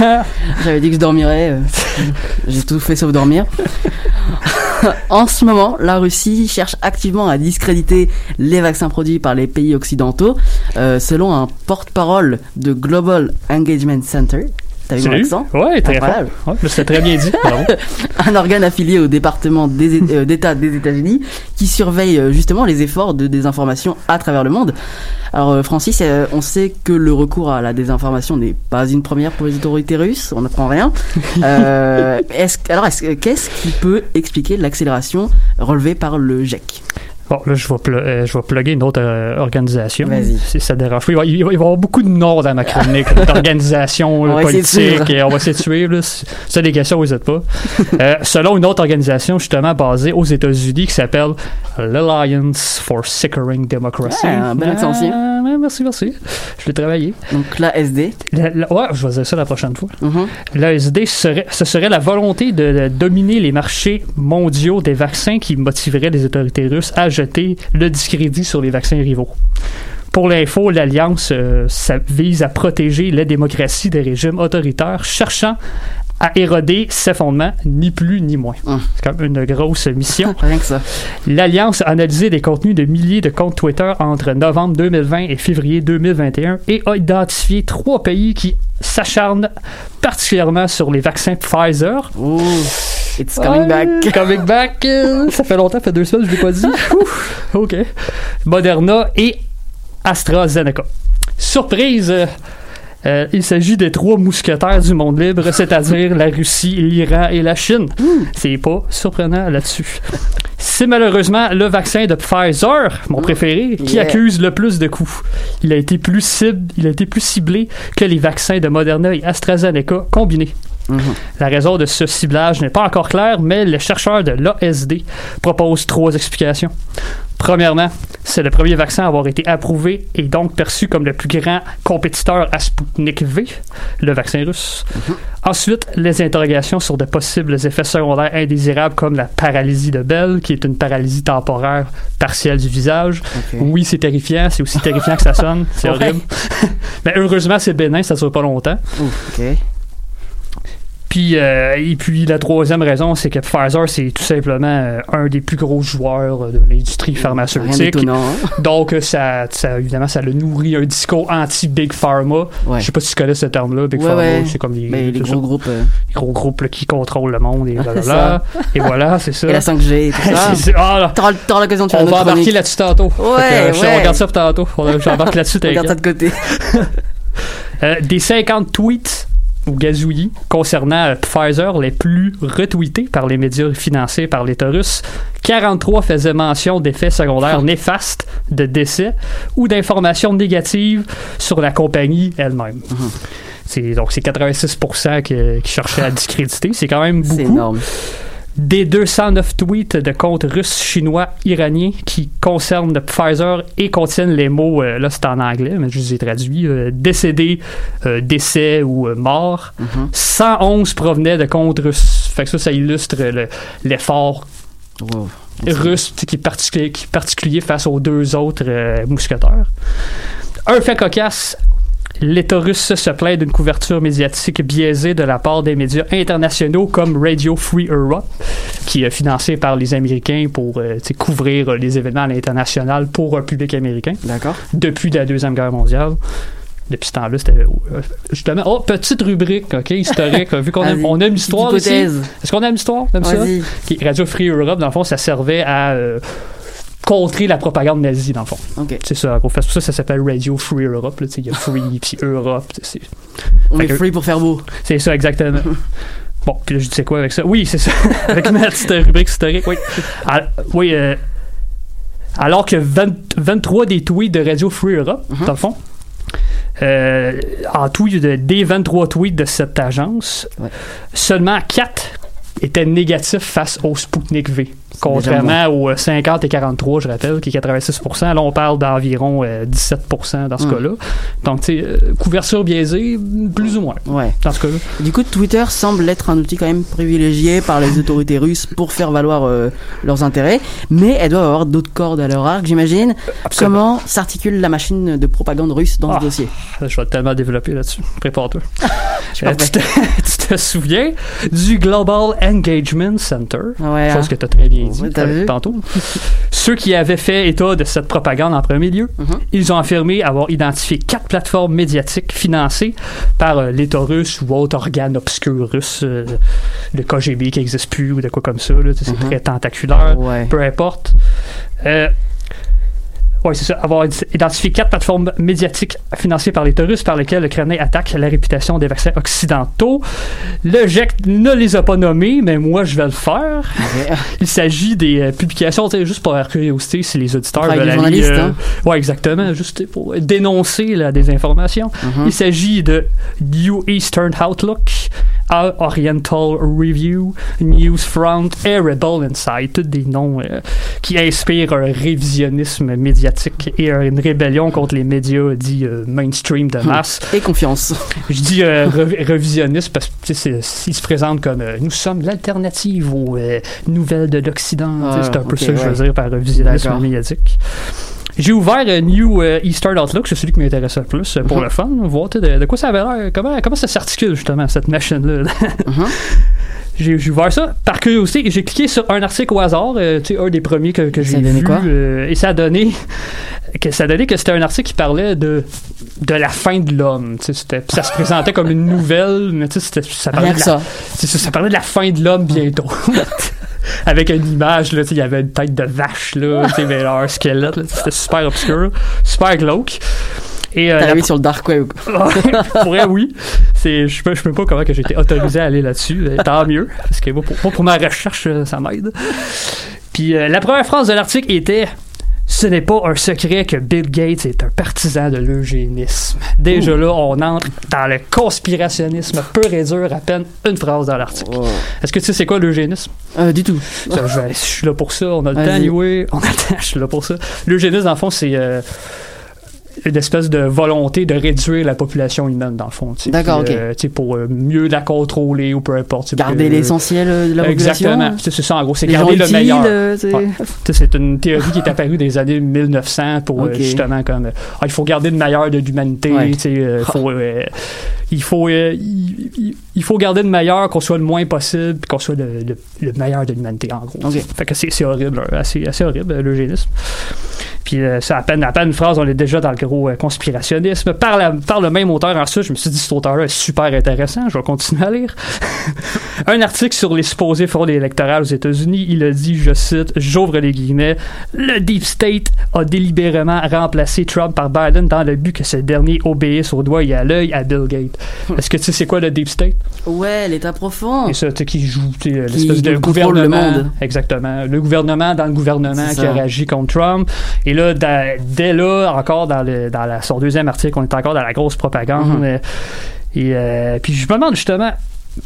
J'avais dit que je dormirais. euh, J'ai tout fait sauf dormir. en ce moment, la Russie cherche activement à discréditer les vaccins produits par les pays occidentaux, euh, selon un porte-parole de Global Engagement Center. T'as vu mon accent Ouais, très Incroyable. fort. Ouais, c'était très bien dit. Un organe affilié au département des- euh, d'État des États-Unis qui surveille euh, justement les efforts de désinformation à travers le monde. Alors euh, Francis, on sait que le recours à la désinformation n'est pas une première pour les autorités russes, on n'apprend rien. Alors est-ce, est-ce qui peut expliquer l'accélération relevée par le GIEC Bon, là, je vais, pl- euh, je vais plugger une autre euh, organisation. Vas-y. Si ça dérange pas. Il va, il va- y avoir beaucoup de noms dans ma chronique, d'organisations politiques. et on va essayer de suivre. là. Si t'as des questions, n'hésite pas. Euh, selon une autre organisation, justement, basée aux États-Unis, qui s'appelle l'Alliance for Securing Democracy. Ah, un bel accent. Ah, ouais, merci, merci. Je l'ai travaillé. Donc l'ASD. La- la- ouais, je vais dire ça la prochaine fois. Mhm. L'ASD, serait, ce serait la volonté de, de dominer les marchés mondiaux des vaccins qui motiverait les autorités russes à jeter le discrédit sur les vaccins rivaux. Pour l'info, l'Alliance euh, ça vise à protéger les démocraties des régimes autoritaires cherchant à éroder ses fondements, ni plus ni moins. C'est quand même une grosse mission. Rien que ça. L'Alliance a analysé des contenus de milliers de comptes Twitter entre novembre 2020 et février 2021 et a identifié trois pays qui s'acharnent particulièrement sur les vaccins Pfizer. It's coming back. Coming back. euh, ça fait longtemps, ça fait deux semaines, je l'ai pas dit. OK. Moderna et AstraZeneca. Surprise! Euh, il s'agit des trois mousquetaires du monde libre, c'est-à-dire la Russie, l'Iran et la Chine. C'est pas surprenant là-dessus. C'est malheureusement le vaccin de Pfizer, mon préféré, qui Yeah. accuse le plus de coups. Il a été plus cible, il a été plus ciblé que les vaccins de Moderna et AstraZeneca combinés. La raison de ce ciblage n'est pas encore claire, mais les chercheurs de l'ASD proposent trois explications. Premièrement, c'est le premier vaccin à avoir été approuvé et donc perçu comme le plus grand compétiteur à Sputnik V, le vaccin russe. Ensuite, les interrogations sur de possibles effets secondaires indésirables comme la paralysie de Bell, qui est une paralysie temporaire partielle du visage. Oui, c'est terrifiant, c'est aussi terrifiant que ça sonne, c'est horrible. Mais heureusement, c'est bénin, ça ne dure pas longtemps. Puis, euh, et puis la troisième raison, c'est que Pfizer, c'est tout simplement euh, un des plus gros joueurs euh, de l'industrie pharmaceutique. hein. Donc, ça, ça, évidemment, ça le nourrit un discours anti-Big Pharma. Ouais. Je sais pas si tu connais ce terme-là. Big Ouais, Pharma, ouais. c'est comme les, Mais les gros ça, groupes. euh, les gros groupes là, qui contrôlent le monde et blablabla. et voilà, c'est ça. Et la 5G et tout ça. C'est ça. Ah. T'auras l'occasion de faire On va embarquer là-dessus tantôt. Ouais, que. On regarde ça pour tantôt. On- J'embarque là-dessus. Regarde ça de côté. Des 50 tweets ou gazouillis concernant euh, Pfizer les plus retweetés par les médias financés par l'État russe, 43 faisaient mention d'effets secondaires néfastes, de décès ou d'informations négatives sur la compagnie elle-même. C'est, donc c'est 86% qui, qui cherchaient à discréditer. C'est quand même beaucoup. C'est énorme. Des 209 tweets de comptes russes, chinois, iraniens qui concernent Pfizer et contiennent les mots, euh, là c'est en anglais, mais je les ai traduits, euh, décédé, euh, décès ou euh, mort. 111 provenaient de comptes russes. Fait que ça, ça illustre le- l'effort russe qui est, particulier, qui est particulier face aux deux autres mousquetaires. Un fait cocasse. L'État russe se plaint d'une couverture médiatique biaisée de la part des médias internationaux comme Radio Free Europe, qui est financé par les Américains pour euh, couvrir euh, les événements à l'international pour un public américain. D'accord. Depuis la Deuxième Guerre mondiale. Depuis ce temps-là, c'était euh, justement. Oh, petite rubrique, OK, historique. vu qu'on aime, on aime l'histoire. Est-ce qu'on aime l'histoire? T'aimes ça? Vas-y. Ok, Radio Free Europe, dans le fond, ça servait à euh, contrer la propagande nazie, dans le fond. C'est ça, gros. Fait ça, ça s'appelle Radio Free Europe. Il y a Free puis Europe. c'est- On Fait est que- free pour faire beau. C'est ça, exactement. Bon, puis là, je disais quoi avec ça? Oui, c'est ça. avec ma petite rubrique historique, oui. Ah, oui, euh, alors que 20 23 des tweets de Radio Free Europe, dans le fond, euh, en tout, de- des 23 tweets de cette agence, seulement 4 étaient négatifs face au Sputnik V. Contrairement aux euh, 50 et 43, je rappelle, qui est 86 Là, on parle d'environ euh, 17 dans ce Mm. cas-là. Donc, tu sais, euh, couverture biaisée, plus ou moins. Ouais. Dans ce cas-là. Du coup, Twitter semble être un outil quand même privilégié par les autorités russes pour faire valoir euh, leurs intérêts, mais elles doivent avoir d'autres cordes à leur arc, j'imagine. Comment s'articule la machine de propagande russe dans Ah, ce dossier Je vais tellement développer là-dessus. Prépare-toi. Euh, te, tu te souviens du Global Engagement Center? Ouais, chose hein. que tu as très bien dit Ouais, t'as euh, tantôt. Ceux qui avaient fait état de cette propagande en premier lieu, Mm-hmm. ils ont affirmé avoir identifié quatre plateformes médiatiques financées par euh, l'État russe ou autre organe obscur russe, euh, le KGB qui n'existe plus ou de quoi comme ça. C'est Mhm. très tentaculaire, Ouais. peu importe. Euh, oui, c'est ça. Avoir identifié quatre plateformes médiatiques financées par l'État russe par lesquelles le Kremlin attaque la réputation des vaccins occidentaux. Le GEC ne les a pas nommés, mais moi, je vais le faire. Il s'agit des euh, publications, juste pour la curiosité, si les auditeurs veulent aller, euh, hein. Ouais, exactement, juste pour dénoncer la désinformation. Mhm. Il s'agit de New Eastern Outlook, Our Oriental Review, Newsfront et Rebel Insight, tous des noms euh, qui inspirent un révisionnisme médiatique et une rébellion contre les médias dits euh, mainstream de masse. Et confiance. Je dis euh, révisionniste parce que tu sais, c'est- ils se présentent comme euh, nous sommes l'alternative aux nouvelles de l'Occident. Ah, c'est un peu ça que je veux dire par révisionnisme médiatique. J'ai ouvert euh, New euh, Eastern Outlook, c'est celui qui m'intéressait le plus euh, pour Mhm. le fun, voir de, de quoi ça avait l'air, comment, comment ça s'articule justement cette machine-là. Mhm. J'ai j'ai ouvert ça par curiosité j'ai cliqué sur un article au hasard, euh, tu sais, un des premiers que, j'ai vu. quoi? euh, et ça a donné que ça a donné que c'était un article qui parlait de de la fin de l'homme. Ça se présentait comme une nouvelle, mais parlait de la, ça, ça parlait de la fin de l'homme bientôt. Avec une image, là, il y avait une tête de vache, là, mais un squelette, c'était super obscur, super glauque. Et, euh, T'es la- sur le dark web. Ouais, pour vrai, oui. C'est, je sais pas, je sais pas comment que j'ai été autorisé à aller là-dessus. Tant mieux. Parce que moi, pour, moi, pour ma recherche, ça m'aide. Puis euh, la première phrase de l'article était Ce n'est pas un secret que Bill Gates est un partisan de l'eugénisme. Déjà là, on entre dans le conspirationnisme pur et dur, à peine une phrase dans l'article. Est-ce que tu sais c'est quoi l'eugénisme? Euh, du tout. Ça, je, suis là pour ça. On a le temps, anyway. On a le temps, je suis là pour ça. L'eugénisme, dans le fond, c'est euh, une espèce de volonté de réduire la population humaine, dans le fond. D'accord, ok. euh, pour euh, mieux la contrôler ou peu importe. Garder l'essentiel euh, de la population. Exactement. C'est ça, en gros. C'est garder le meilleur. c'est- Ouais. Une théorie qui est apparue des années 1900 pour justement comme ah, il faut garder le meilleur de l'humanité. Ouais. euh, faut, euh, il faut il, il- il faut garder le meilleur, qu'on soit le moins possible, qu'on soit le, le- le meilleur de l'humanité en gros. Fait que c'est horrible, là, assez, assez horrible l'eugénisme. Puis euh, ça, à peine, à peine une phrase, on est déjà dans le gros euh, conspirationnisme. Par, la- par le même auteur, ensuite, je me suis dit, cet auteur-là est super intéressant, je vais continuer à lire. un article sur les supposées fraudes électorales aux États-Unis, il a dit, je cite, j'ouvre les guillemets, le Deep State a délibérément remplacé Trump par Biden dans le but que ce dernier obéisse au doigt et à l'œil à Bill Gates. Est-ce que tu sais c'est quoi le Deep State? Ouais, l'état profond. Et ça, tu qui joue l'espèce de le gouvernement. monde. Exactement. Le gouvernement dans le gouvernement qui a réagi contre Trump. Et là, da- dès là, encore dans, le, dans la, son deuxième article, on est encore dans la grosse propagande. Mhm. Et euh, puis je me demande justement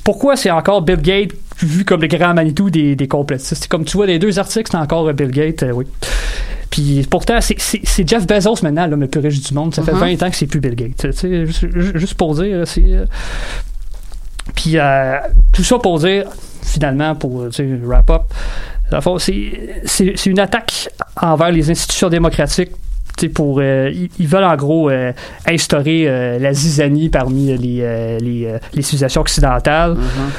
pourquoi c'est encore Bill Gates vu comme le grand Manitou des, des complotistes? Comme tu vois, les deux articles, c'est encore Bill Gates, euh, oui. Puis pourtant, c'est- Jeff Bezos maintenant, l'homme le plus riche du monde. Ça fait Mhm. 20 ans que c'est plus Bill Gates. Juste, ju- juste pour dire, c'est. euh, puis euh, tout ça pour dire, finalement, pour tu c'est une attaque envers les institutions démocratiques. Pour, euh, ils, ils veulent en gros euh, instaurer euh, la zizanie parmi les, les, les civilisations occidentales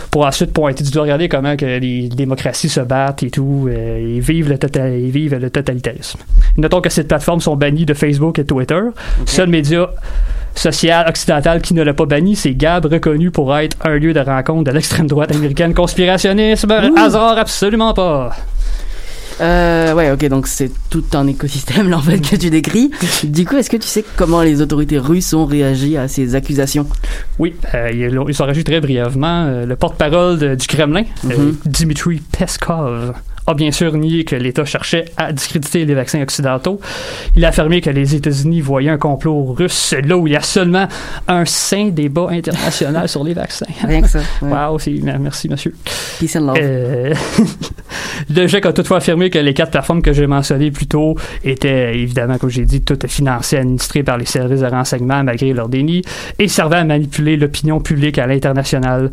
pour ensuite pointer du doigt, regardez comment que les démocraties se battent et tout, et, vivent le total, et vivent le totalitarisme. Notons que ces plateformes sont bannies de Facebook et Twitter. Seul média social occidental qui ne l'a pas banni, c'est Gab, reconnu pour être un lieu de rencontre de l'extrême droite américaine. Conspirationnisme, hasard absolument pas. Euh, ouais, ok, donc c'est tout un écosystème là en fait que tu décris. Du coup, est-ce que tu sais comment les autorités russes ont réagi à ces accusations? Oui, euh, ils ils ont réagi très brièvement. Euh, le porte-parole du Kremlin, euh, Mhm. Dmitry Peskov, a bien sûr nié que l'État cherchait à discréditer les vaccins occidentaux. Il a affirmé que les États-Unis voyaient un complot russe là où il y a seulement un sain débat international sur les vaccins. Rien que ça. ouais. Wow, merci, monsieur. Peace and love. Euh, le GIEC a toutefois affirmé que les quatre plateformes que j'ai mentionnées plus tôt étaient, évidemment, comme j'ai dit, toutes financées administrées par les services de renseignement malgré leur déni et servaient à manipuler l'opinion publique à l'international.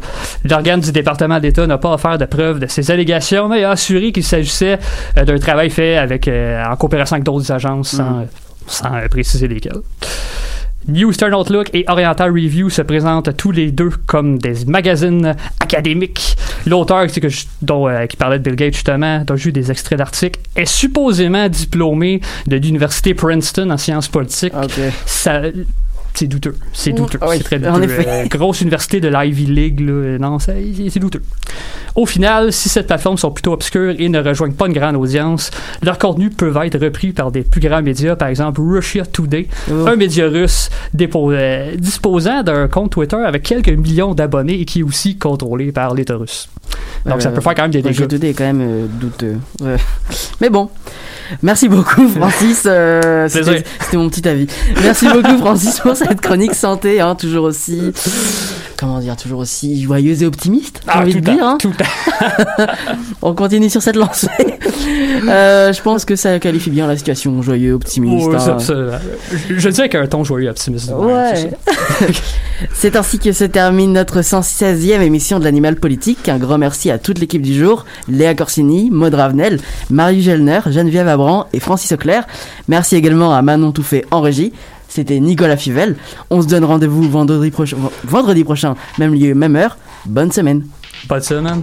L'organe du département d'État n'a pas offert de preuves de ces allégations, mais a assuré qu'il s'agissait euh, d'un travail fait avec, euh, en coopération avec d'autres agences sans, sans euh, préciser lesquelles. New Stern Outlook et Oriental Review se présentent tous les deux comme des magazines académiques. L'auteur c'est que je- dont, euh, qui parlait de Bill Gates justement, dont j'ai eu des extraits d'articles, est supposément diplômé de l'université Princeton en sciences politiques. Ça, c'est douteux. C'est douteux. oui, c'est très en douteux. effet. Euh, grosse université de l'Ivy League, là, non, c'est douteux. Au final, si ces plateformes sont plutôt obscures et ne rejoignent pas une grande audience, leurs contenus peuvent être repris par des plus grands médias, par exemple Russia Today, un média russe euh, disposant d'un compte Twitter avec quelques millions d'abonnés et qui est aussi contrôlé par l'État russe. Donc ça peut faire quand même des Russia dégâts. Today est quand même euh, douteux. Ouais. Mais bon, merci beaucoup Francis. euh, c'était c'était mon petit avis. Merci beaucoup Francis pour cette chronique santé, hein, toujours aussi, comment dire, toujours aussi joyeuse et optimiste. J'ai Ah, envie de dire. hein. tout. On continue sur cette lancée. Euh, je pense que ça qualifie bien la situation, joyeux, optimiste. Ouais, hein. ça- je, dirais qu'un ton joyeux optimiste. Ouais. C'est ainsi que se termine notre 116e émission de l'Animal Politique. Un grand merci à toute l'équipe du jour, Léa Corsini, Maud Ravenel, Marie Gelner, Geneviève Abran et Francis Auclair. Merci également à Manon Touffet en régie. C'était Nicolas Fivel. On se donne rendez-vous vendredi, prochain- vendredi prochain, même lieu, même heure. Bonne semaine. Bonne semaine.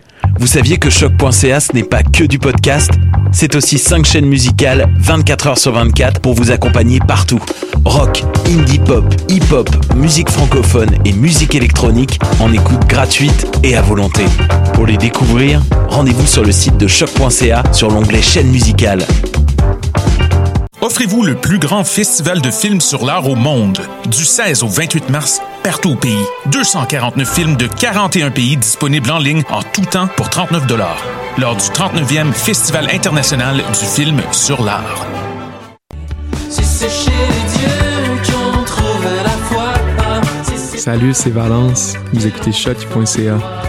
vous saviez que choc.ca ce n'est pas que du podcast C'est aussi 5 chaînes musicales 24 heures sur 24 pour vous accompagner partout. Rock, indie pop, hip-hop, musique francophone et musique électronique en écoute gratuite et à volonté. Pour les découvrir, rendez-vous sur le site de choc.ca sur l'onglet chaîne musicale. Offrez-vous le plus grand festival de films sur l'art au monde. Du 16 au 28 mars, partout au pays. 249 films de 41 pays disponibles en ligne en tout temps pour 39 Lors du 39e Festival international du film sur l'art. C'est Salut, c'est Valence. Vous écoutez choc.ca.